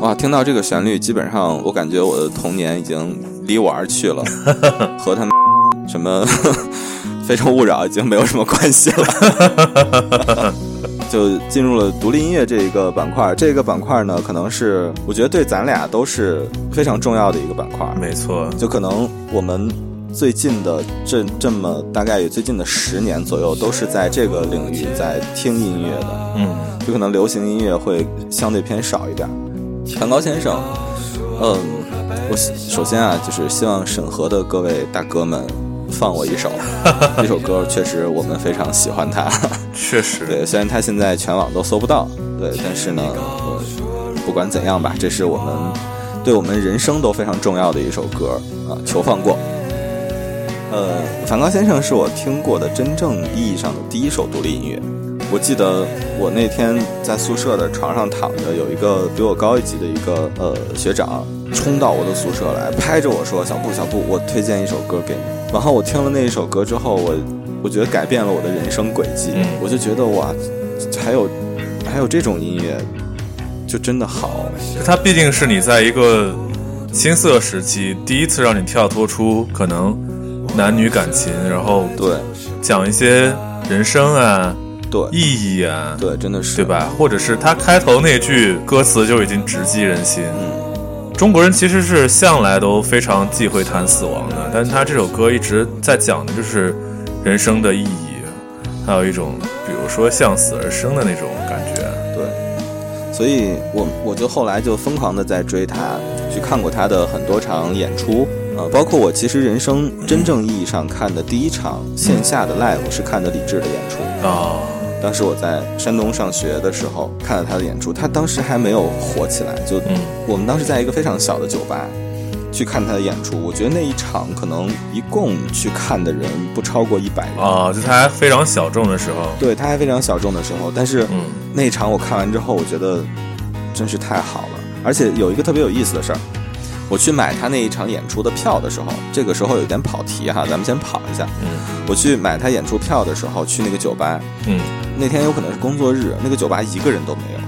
哇，听到这个旋律，基本上我感觉我的童年已经离我而去了，和他们 什么 《非诚勿扰》已经没有什么关系了。就进入了独立音乐这一个板块，这个板块呢，可能是我觉得对咱俩都是非常重要的一个板块。没错，就可能我们最近的这这么大概有最近的十年左右，都是在这个领域在听音乐的。嗯，就可能流行音乐会相对偏少一点。梵高先生，嗯，我首先啊，就是希望审核的各位大哥们放我一首，这首歌确实我们非常喜欢它。确实，对，虽然它现在全网都搜不到，对，但是呢，我不管怎样吧，这是我们对我们人生都非常重要的一首歌啊，求放过。呃，梵高先生是我听过的真正意义上的第一首独立音乐。我记得我那天在宿舍的床上躺着，有一个比我高一级的一个呃学长冲到我的宿舍来，拍着我说：“小布，小布，我推荐一首歌给你。”然后我听了那一首歌之后，我我觉得改变了我的人生轨迹。嗯我就觉得哇，还有还有这种音乐，就真的好。它毕竟是你在一个青涩时期第一次让你跳脱出可能男女感情，然后对讲一些人生啊、对意义啊，对，真的是对？吧？或者是他开头那句歌词就已经直击人心。嗯中国人其实是向来都非常忌讳谈死亡的，但是他这首歌一直在讲的就是人生的意义，还有一种比如说向死而生的那种感觉。对，所以我我就后来就疯狂的在追他，去看过他的很多场演出，呃，包括我其实人生真正意义上看的第一场线下的 live 是看的李志的演出。啊、当时我在山东上学的时候看了他的演出，他当时还没有火起来，就嗯我们当时在一个非常小的酒吧去看他的演出，我觉得那一场可能一共去看的人不超过一百人。啊，就他还非常小众的时候，对他还非常小众的时候，但是嗯那一场我看完之后，我觉得真是太好了。而且有一个特别有意思的事儿，我去买他那一场演出的票的时候，这个时候有点跑题哈，咱们先跑一下。嗯我去买他演出票的时候，去那个酒吧，嗯那天有可能是工作日，那个酒吧一个人都没有，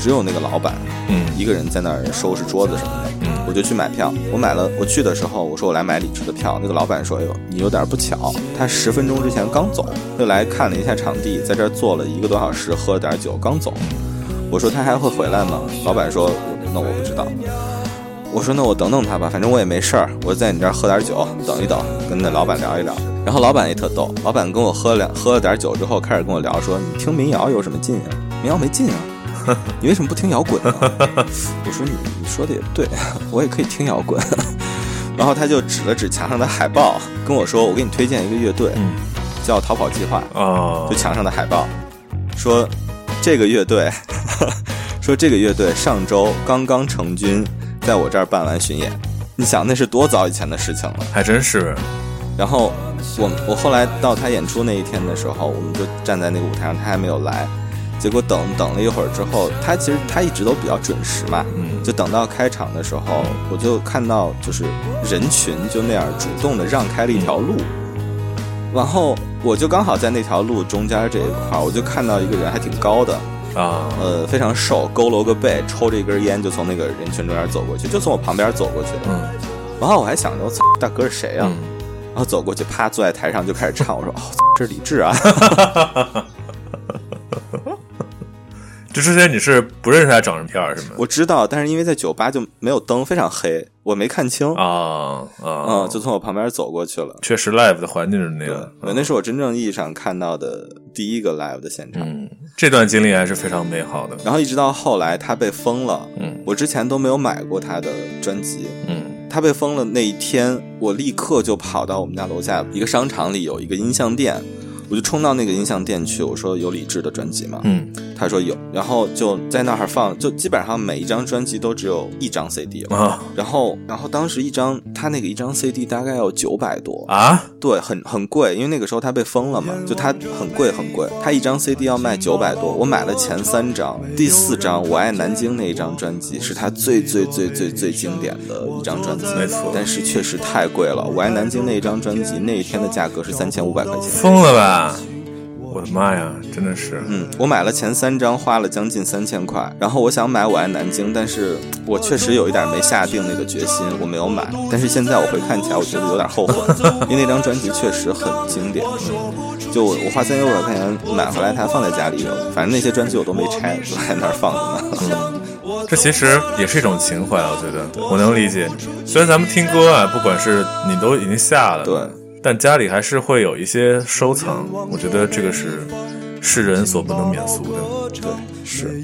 只有那个老板嗯一个人在那儿收拾桌子什么的。嗯我就去买票，我买了，我去的时候我说我来买李志的票，那个老板说：“哎呦，你有点不巧，他十分钟之前刚走，又来看了一下场地，在这儿坐了一个多小时，喝了点酒刚走。”我说他还会回来吗？老板说：“那我不知道。”我说：“那我等等他吧，反正我也没事儿，我在你这儿喝点酒，等一等，跟那老板聊一聊。”然后老板也特逗，老板跟我喝了两喝了点酒之后，开始跟我聊说：“你听民谣有什么劲啊？民谣没劲啊，你为什么不听摇滚呢？” 我说：“你你说的也对，我也可以听摇滚。”然后他就指了指墙上的海报，跟我说：“我给你推荐一个乐队，嗯叫逃跑计划。”啊就墙上的海报，说这个乐队，说这个乐队上周刚刚成军，在我这儿办完巡演。你想那是多早以前的事情了。还真是，然后我我后来到他演出那一天的时候，我们就站在那个舞台上，他还没有来。结果等等了一会儿之后，他其实他一直都比较准时嘛，嗯就等到开场的时候，我就看到就是人群就那样主动的让开了一条路，然后我就刚好在那条路中间这一块儿，我就看到一个人还挺高的，啊呃，非常瘦，佝偻个背，抽着一根烟就从那个人群中间走过去，就从我旁边走过去的。嗯然后我还想着，我操，大哥是谁呀、嗯然后走过去，啪，坐在台上就开始唱。我说，哦，这是李志啊。这之前你是不认识他长什么样儿是吗？我知道，但是因为在酒吧就没有灯，非常黑，我没看清。啊啊嗯，就从我旁边走过去了。确实 live 的环境是那对样，，那是我真正意义上看到的第一个 live 的现场。嗯，这段经历还是非常美好的。然后一直到后来他被封了，嗯我之前都没有买过他的专辑。嗯他被封了那一天，我立刻就跑到我们家楼下一个商场里有一个音像店，我就冲到那个音像店去，我说有李志的专辑吗？嗯他说有，然后就在那儿放，就基本上每一张专辑都只有一张 CD 了。啊。然后，然后当时一张他那个一张 CD 大概要九百多，啊？对，很很贵，因为那个时候他被封了嘛，就他很贵很贵，他一张 CD 要卖九百多，我买了前三张，第四张《我爱南京》那一张专辑是他最最最最最经典的一张专辑，没错。但是确实太贵了，《我爱南京》那一张专辑那一天的价格是三千五百块钱，疯了吧？我的妈呀，真的是，嗯，我买了前三张，花了将近三千块。然后我想买《我爱南京》，但是我确实有一点没下定那个决心，我没有买。但是现在我回看起来，我觉得有点后悔，因为那张专辑确实很经典。就我我花三千五百块钱买回来，它放在家里，反正那些专辑我都没拆，都在那儿放着呢。这其实也是一种情怀，我觉得我能理解。虽然咱们听歌啊，不管是你都已经下了，对，但家里还是会有一些收藏。我觉得这个是世人所不能免俗的。对，是。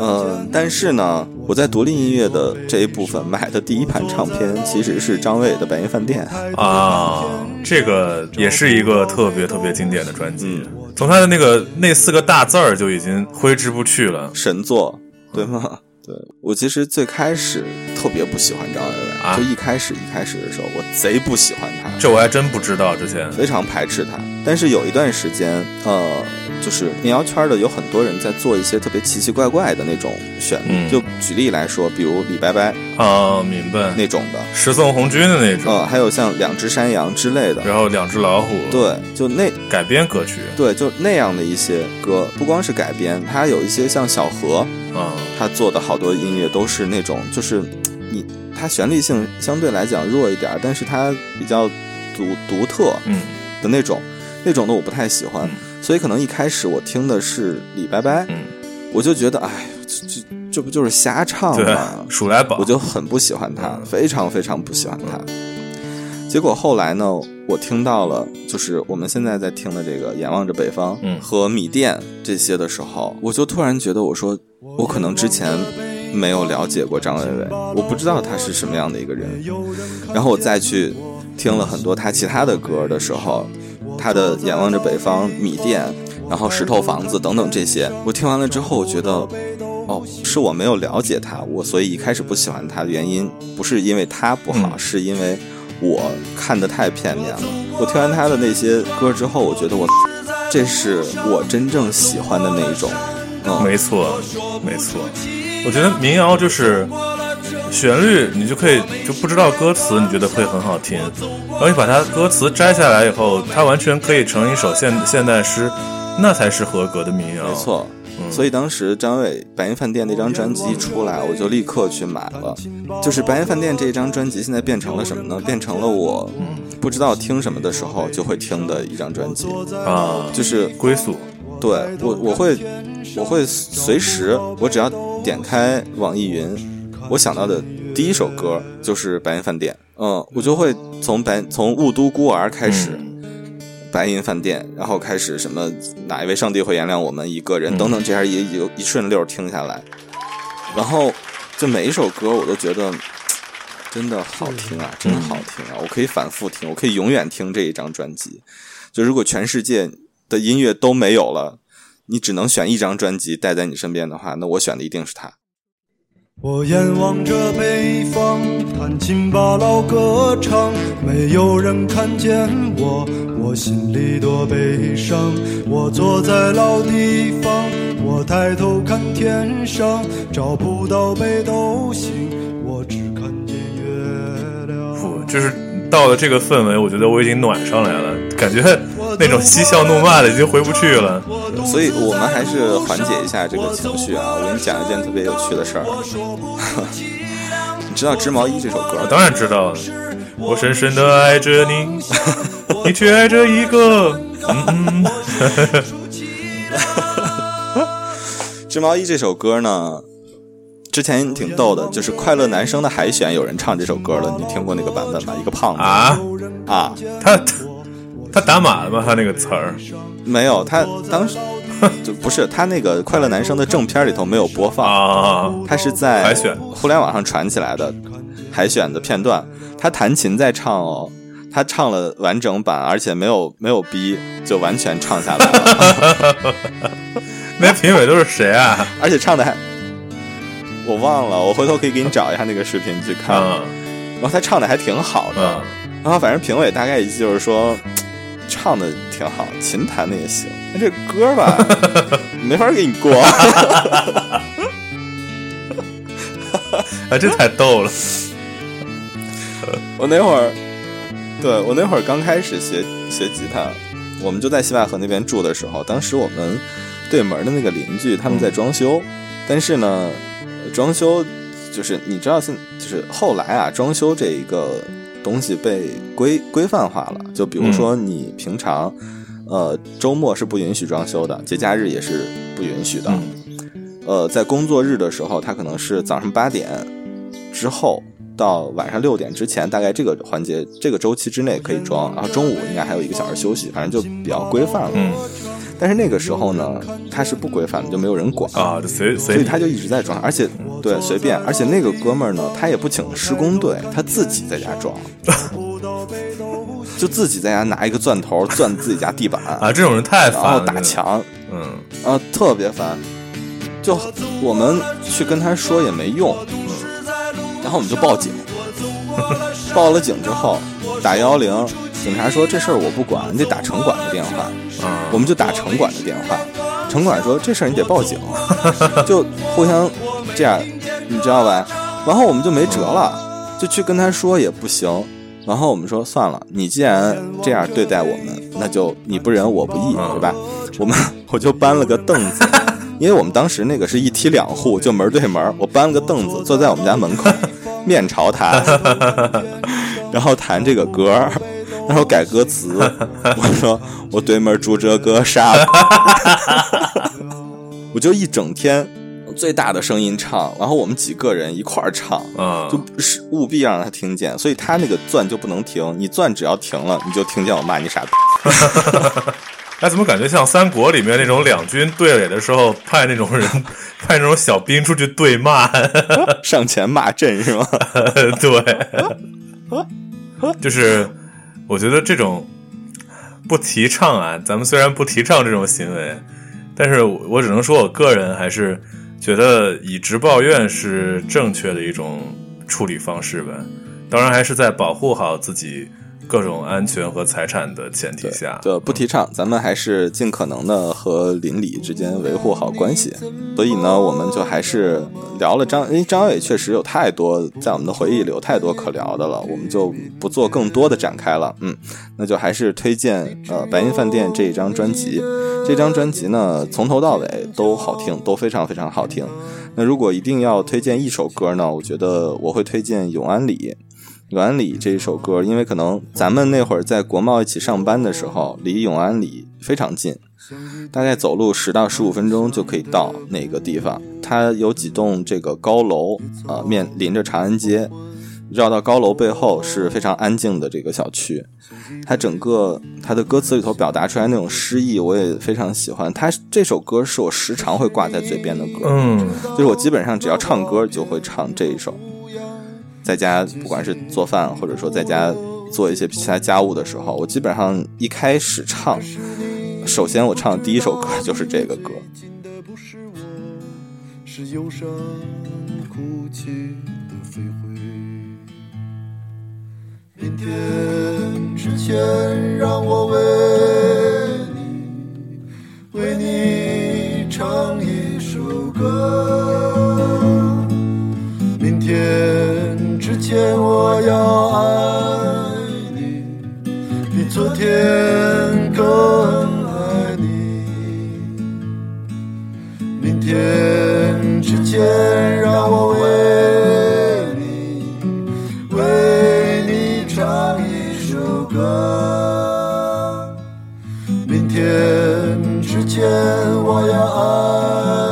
嗯，但是呢，我在独立音乐的这一部分买的第一盘唱片其实是张伟的《白夜饭店》啊，这个也是一个特别特别经典的专辑。从他的那个那四个大字儿就已经挥之不去了，神作，对吗？对我其实最开始特别不喜欢张伟伟，啊就一开始一开始的时候，我贼不喜欢他，这我还真不知道之前。非常排斥他。但是有一段时间，呃，就是民谣圈的有很多人在做一些特别奇奇怪怪的那种旋律。嗯。就举例来说，比如李白白啊，明白。那种的，十送红军的那种，呃，还有像两只山羊之类的。然后两只老虎，，对，就那改编歌曲，对就那样的一些歌，不光是改编，它有一些像小何，啊，他做的好多音乐都是那种，就是你它旋律性相对来讲弱一点，但是它比较独独特嗯。的那种，那种的我不太喜欢，所以可能一开始我听的是李白白，嗯，我就觉得，哎，这这这不就是瞎唱对吗？，鼠来宝，我就很不喜欢他，嗯非常非常不喜欢他。结果后来呢，我听到了，就是我们现在在听的这个《眼望着北方》嗯和《米店》这些的时候，我就突然觉得，我说我可能之前没有了解过张伟伟，我不知道他是什么样的一个人。然后我再去听了很多他其他的歌的时候，他的《眼望着北方》、《米店》，然后《石头房子》等等这些，我听完了之后，我觉得哦，是我没有了解他，我所以一开始不喜欢他的原因，不是因为他不好，嗯是因为我看的太片面了。我听完他的那些歌之后，我觉得我这是我真正喜欢的那一种。嗯，没错，没错。我觉得民谣就是旋律，你就可以就不知道歌词，你觉得会很好听。然后你把它歌词摘下来以后，它完全可以成一首现现代诗，那才是合格的民谣。没，错。所以当时张伟《白银饭店》那张专辑一出来，我就立刻去买了。就是《白银饭店》这一张专辑，现在变成了什么呢？变成了我不知道听什么的时候就会听的一张专辑。啊，就是归宿。对我，我会，我会随时，我只要点开网易云，我想到的第一首歌就是《白银饭店》。嗯，我就会从白从雾都孤儿开始，白银饭店，然后开始什么哪一位上帝会原谅我们一个人等等，这样一一一顺溜听下来，然后就每一首歌我都觉得。真的好听啊，真的好听啊！我可以反复听，我可以永远听这一张专辑。就如果全世界的音乐都没有了，你只能选一张专辑带在你身边的话，那我选的一定是它。我眼望着北方，弹琴把老歌唱，没有人看见我，我心里多悲伤。我坐在老地方，我抬头看天上，找不到北斗星，我只看见月亮。不，就是到了这个氛围，我觉得我已经暖上来了，感觉那种嬉笑怒骂的已经回不去了。所以我们还是缓解一下这个情绪啊！我给你讲一件特别有趣的事儿。你知道《织毛衣》这首歌吗？我当然知道了，我深深的爱着你，你却爱着一个。嗯嗯，《织毛衣》这首歌呢，之前挺逗的，就是《快乐男生》的海选有人唱这首歌了，你听过那个版本吗？一个胖子啊，啊，他他他打码了吗？他那个词儿？没有，他当时就 不是他那个《快乐男生》的正片里头没有播放，啊，他是在海选。互联网上传起来的海选的片段，他弹琴在唱哦，他唱了完整版，而且没有没有逼，就完全唱下来了，那评委都是谁啊？而且唱的还我忘了，我回头可以给你找一下那个视频去看，啊。然后他唱的还挺好的，啊，然后反正评委大概意思就是说。唱的挺好，琴弹的也行，那这歌吧，没法给你过。哎，这太逗了。我那会儿，对我那会儿刚开始学学吉他，我们就在西坝河那边住的时候，当时我们对门的那个邻居他们在装修，但是呢，呃装修就是你知道现就是后来啊，装修这一个东西被规规范化了，就比如说你平常。呃，周末是不允许装修的，节假日也是不允许的。呃，在工作日的时候，它可能是早上八点之后到晚上六点之前，大概这个环节、这个周期之内可以装。然后中午应该还有一个小时休息，反正就比较规范了。嗯但是那个时候呢，他是不规范的，就没有人管。啊，就随所以他就一直在装，而且对随便，而且那个哥们儿呢，他也不请施工队，他自己在家装，就自己在家拿一个钻头钻自己家地板，啊，这种人太然后打墙，嗯。啊特别烦。就我们去跟他说也没用，然后我们就报警，报了警之后打幺幺零，警察说这事儿我不管，你得打城管的电话。啊，我们就打城管的电话，城管说这事儿你得报警，就互相这样，你知道吧？然后我们就没辙了，就去跟他说也不行。然后我们说算了，你既然这样对待我们，那就你不仁我不义，对吧？我们我就搬了个凳子，因为我们当时那个是一梯两户，就门对门，我搬了个凳子坐在我们家门口，面朝他，然后弹这个歌儿，然后改歌词。我说我对门住着个傻吧，我就一整天最大的声音唱，然后我们几个人一块儿唱。嗯，就是务必让他听见，所以他那个钻就不能停，你钻只要停了，你就听见我骂你傻逼。哎，怎么感觉像三国里面那种两军对垒的时候派那种人，派那种小兵出去对骂？上前骂阵是吗？对，就是我觉得这种不提倡啊，咱们虽然不提倡这种行为，但是我只能说我个人还是觉得以直报怨是正确的一种处理方式吧。当然，还是在保护好自己各种安全和财产的前提下。就不提倡，咱们还是尽可能的和邻里之间维护好关系。所以呢，我们就还是聊了张，因为张小伟确实有太多在我们的回忆里有太多可聊的了，我们就不做更多的展开了。嗯，那就还是推荐呃白银饭店这一张专辑。这张专辑呢，从头到尾都好听，都非常非常好听。那如果一定要推荐一首歌呢，我觉得我会推荐永安里。永安里这一首歌，因为可能咱们那会儿在国贸一起上班的时候，离永安里非常近，大概走路十到十五分钟就可以到那个地方。它有几栋这个高楼啊、面临着长安街，绕到高楼背后是非常安静的这个小区。它整个它的歌词里头表达出来那种诗意，我也非常喜欢。它这首歌是我时常会挂在嘴边的歌，嗯，就是我基本上只要唱歌就会唱这一首，在家不管是做饭或者说在家做一些其他家务的时候，我基本上一开始唱，首先我唱的第一首歌就是这个歌。明天之前，让我为你，为你唱一首歌。明天之前，我要爱你，比昨天更爱你。明天之前，让我为你，为你。唱一首歌。明天之前，我要爱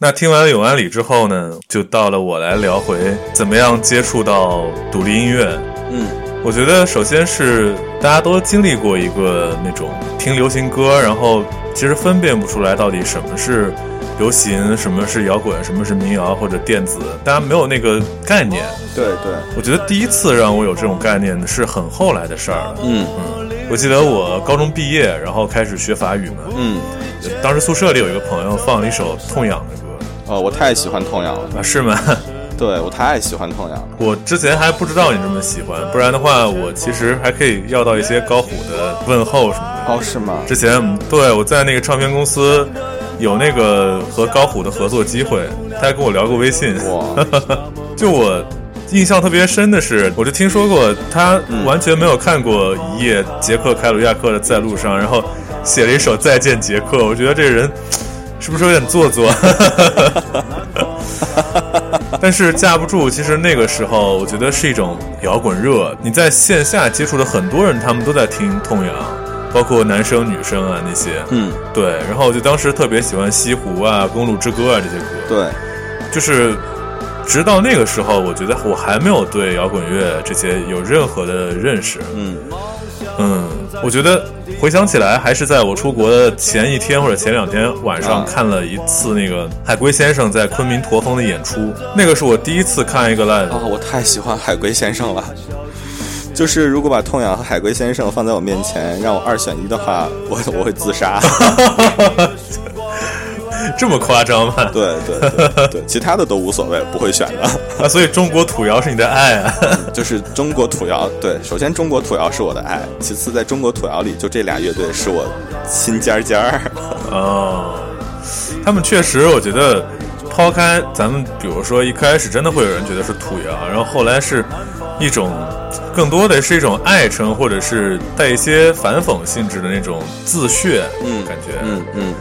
那听完永安里之后呢，就到了我来聊回怎么样接触到独立音乐。嗯。我觉得首先是大家都经历过一个那种听流行歌，然后其实分辨不出来到底什么是流行，什么是摇滚，什么是民谣或者电子，大家没有那个概念。对对，我觉得第一次让我有这种概念是很后来的事儿了。嗯。我记得我高中毕业，然后开始学法语嘛，嗯，当时宿舍里有一个朋友放了一首痛痒的歌哦，我太喜欢痛痒了，啊，是吗？对我太喜欢痛痒了。我之前还不知道你这么喜欢，不然的话，我其实还可以要到一些高虎的问候什么的。哦，是吗？之前嗯对我在那个唱片公司有那个和高虎的合作机会，他还跟我聊过微信。哇，就我印象特别深的是，我就听说过他完全没有看过一页杰克凯鲁亚克的《在路上》，然后写了一首《再见杰克》。我觉得这个人是不是有点做作？但是架不住，其实那个时候我觉得是一种摇滚热。你在线下接触的很多人，他们都在听痛痒，包括男生女生啊那些。嗯，对，然后我就当时特别喜欢西湖啊、公路之歌啊这些歌。对，就是直到那个时候，我觉得我还没有对摇滚乐这些有任何的认识。嗯嗯，我觉得回想起来，还是在我出国的前一天或者前两天晚上啊看了一次那个海龟先生在昆明驼峰的演出，那个是我第一次看一个 live。啊、我太喜欢海龟先生了。就是如果把痛痒和海龟先生放在我面前，让我二选一的话，我我会自杀。这么夸张吗？对对对对，其他的都无所谓，不会选的。啊，所以中国土窑是你的爱啊。就是中国土窑，对，首先中国土窑是我的爱，其次在中国土窑里，就这俩乐队是我心尖尖儿。哦，他们确实，我觉得抛开咱们，比如说一开始真的会有人觉得是土窑，然后后来是一种更多的是一种爱称，或者是带一些反讽性质的那种自谑，嗯感觉，嗯嗯嗯，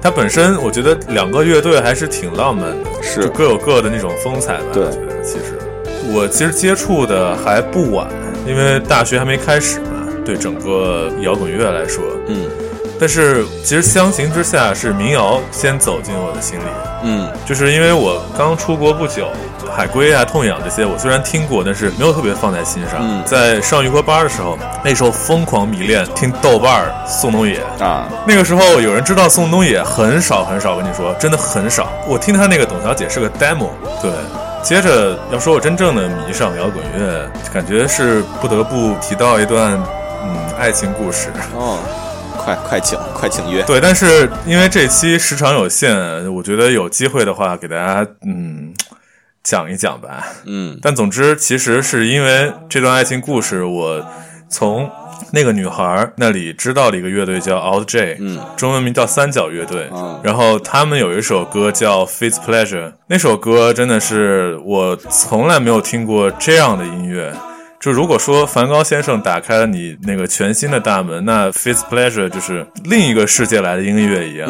它本身我觉得两个乐队还是挺浪漫的，是。就各有各的那种风采吧。对。我觉得其实。我其实接触的还不晚，因为大学还没开始嘛，对整个摇滚乐来说，嗯但是其实相形之下是民谣先走进我的心里，嗯就是因为我刚出国不久，海龟啊、痛痒这些我虽然听过，但是没有特别放在心上。嗯在上预科班的时候，那时候疯狂迷恋听豆瓣儿宋冬野。啊，那个时候有人知道宋冬野很少很少，跟你说真的很少。我听他那个《董小姐》是个 demo，对。接着要说我真正的迷上摇滚乐，感觉是不得不提到一段嗯爱情故事。哦，快快请快请约。对，但是因为这期时长有限，我觉得有机会的话，给大家嗯讲一讲吧。嗯但总之，其实是因为这段爱情故事，我从那个女孩那里知道了一个乐队叫 Out J，嗯，中文名叫三角乐队。嗯然后他们有一首歌叫《Fits Pleasure》，那首歌真的是我从来没有听过这样的音乐。就如果说梵高先生打开了你那个全新的大门，那《Fits Pleasure》就是另一个世界来的音乐一样。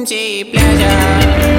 Boom J Pleasure.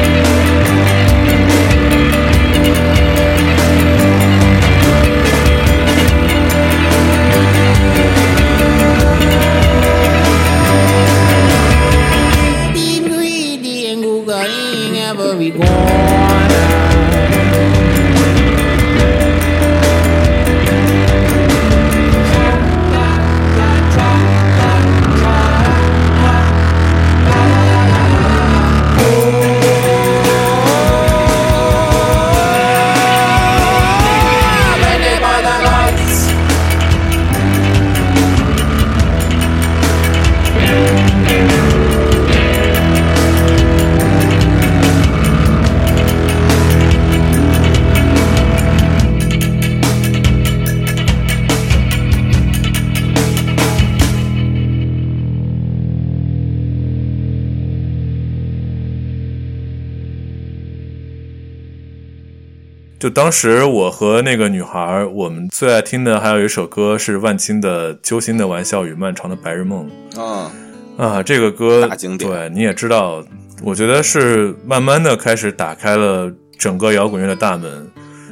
就当时我和那个女孩儿，我们最爱听的还有一首歌是万青的《揪心的玩笑与漫长的白日梦》啊，啊，这个歌大经典对你也知道，我觉得是慢慢的开始打开了整个摇滚乐的大门，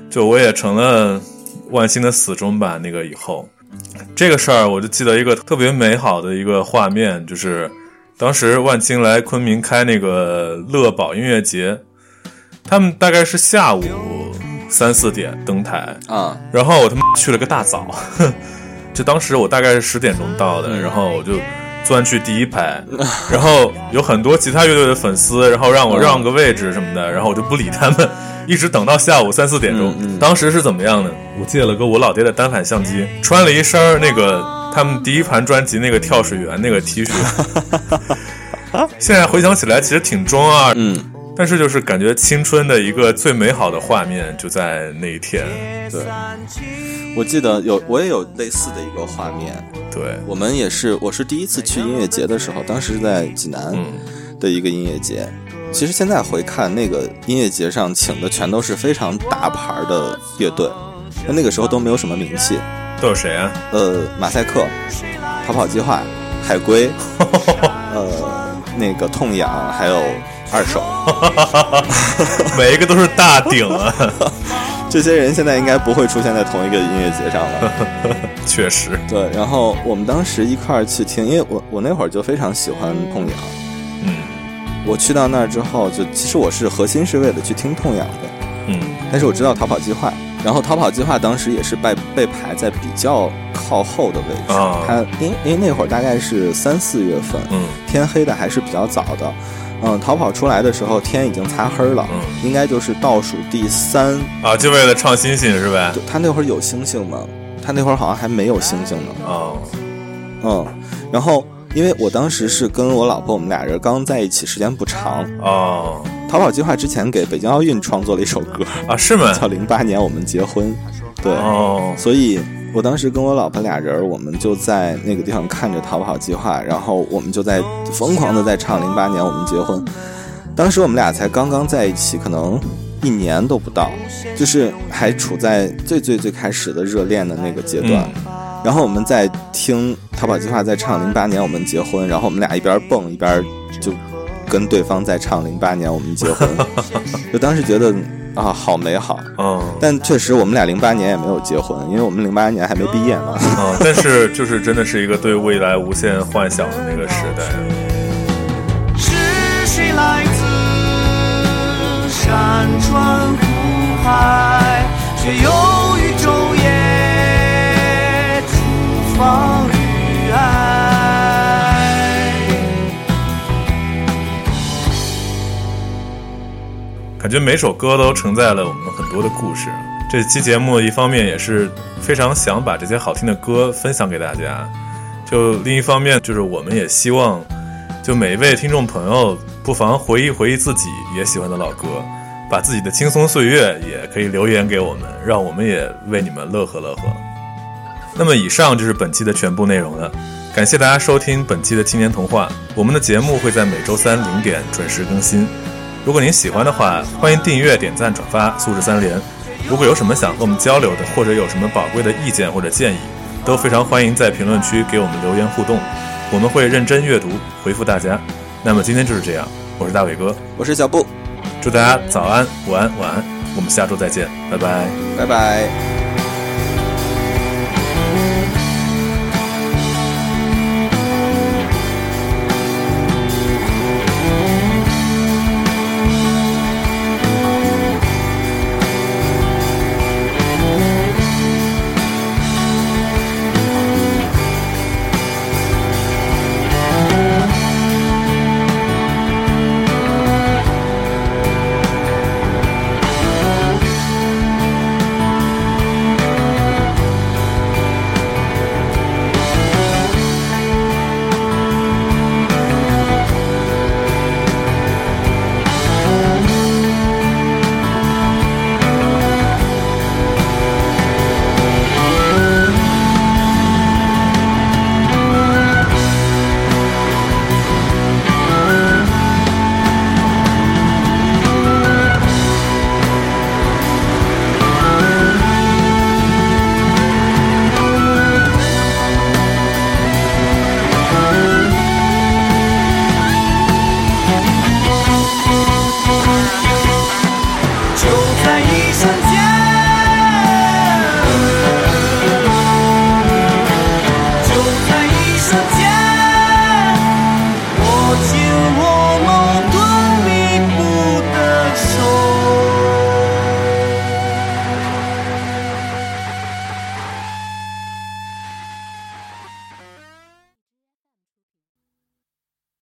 就我也成了万青的死忠吧。那个以后，这个事儿我就记得一个特别美好的一个画面，就是当时万青来昆明开那个乐宝音乐节，他们大概是下午三四点登台，啊，然后我他妈去了个大早，就当时我大概是十点钟到的，然后我就钻去第一排，然后有很多其他乐队的粉丝，然后让我让个位置什么的，然后我就不理他们，一直等到下午三四点钟。当时是怎么样呢？我借了个我老爹的单反相机，穿了一身那个他们第一盘专辑那个跳水员那个 T 恤，现在回想起来其实挺装啊，嗯，但是就是感觉青春的一个最美好的画面就在那一天。对，我记得有我也有类似的一个画面，对，我们也是，我是第一次去音乐节的时候，当时是在济南嗯的一个音乐节。其实现在回看，那个音乐节上请的全都是非常大牌的乐队，那那个时候都没有什么名气。都有谁啊？呃，马赛克、逃跑计划、海龟，呃，那个痛痒，还有二手，每一个都是大顶啊，这些人现在应该不会出现在同一个音乐节上了。确实，对，然后我们当时一块儿去听，因为我我那会儿就非常喜欢痛痒，嗯。我去到那儿之后，就其实我是核心是为了去听痛痒的，嗯。但是我知道逃跑计划，然后逃跑计划当时也是被被排在比较靠后的位置，啊。它因因为那会儿大概是三四月份，嗯。天黑的还是比较早的，嗯，逃跑出来的时候天已经擦黑了，嗯应该就是倒数第三，啊，就为了唱星星是呗？就他那会儿有星星吗？他那会儿好像还没有星星呢，哦，嗯，然后因为我当时是跟我老婆我们俩人刚在一起时间不长，哦逃跑计划之前给北京奥运创作了一首歌，啊，是吗？叫《零八年我们结婚》，对，哦，所以我当时跟我老婆俩人，我们就在那个地方看着逃跑计划，然后我们就在疯狂的在唱《零八年我们结婚》。当时我们俩才刚刚在一起，可能一年都不到，就是还处在最最最开始的热恋的那个阶段。然后我们在听逃跑计划在唱《零八年我们结婚》，然后我们俩一边蹦一边就跟对方在唱《零八年我们结婚 》，就当时觉得啊好美好。嗯但确实，我们俩零八年也没有结婚，因为我们零八年还没毕业呢。嗯，但是就是真的是一个对未来无限幻想的那个时代。是谁来自山川湖海，却又于昼夜厨房感觉每首歌都承载了我们很多的故事。这期节目一方面也是非常想把这些好听的歌分享给大家，就另一方面就是我们也希望，就每一位听众朋友不妨回忆回忆自己也喜欢的老歌，把自己的轻松岁月也可以留言给我们，让我们也为你们乐呵乐呵。那么以上就是本期的全部内容了，感谢大家收听本期的青年童话。我们的节目会在每周三零点准时更新。如果您喜欢的话，欢迎订阅、点赞、转发，素质三连。如果有什么想和我们交流的，或者有什么宝贵的意见或者建议，都非常欢迎在评论区给我们留言互动，我们会认真阅读回复大家。那么今天就是这样，我是大伟哥，我是小布，祝大家早安、午安、晚安，我们下周再见，拜拜。拜拜。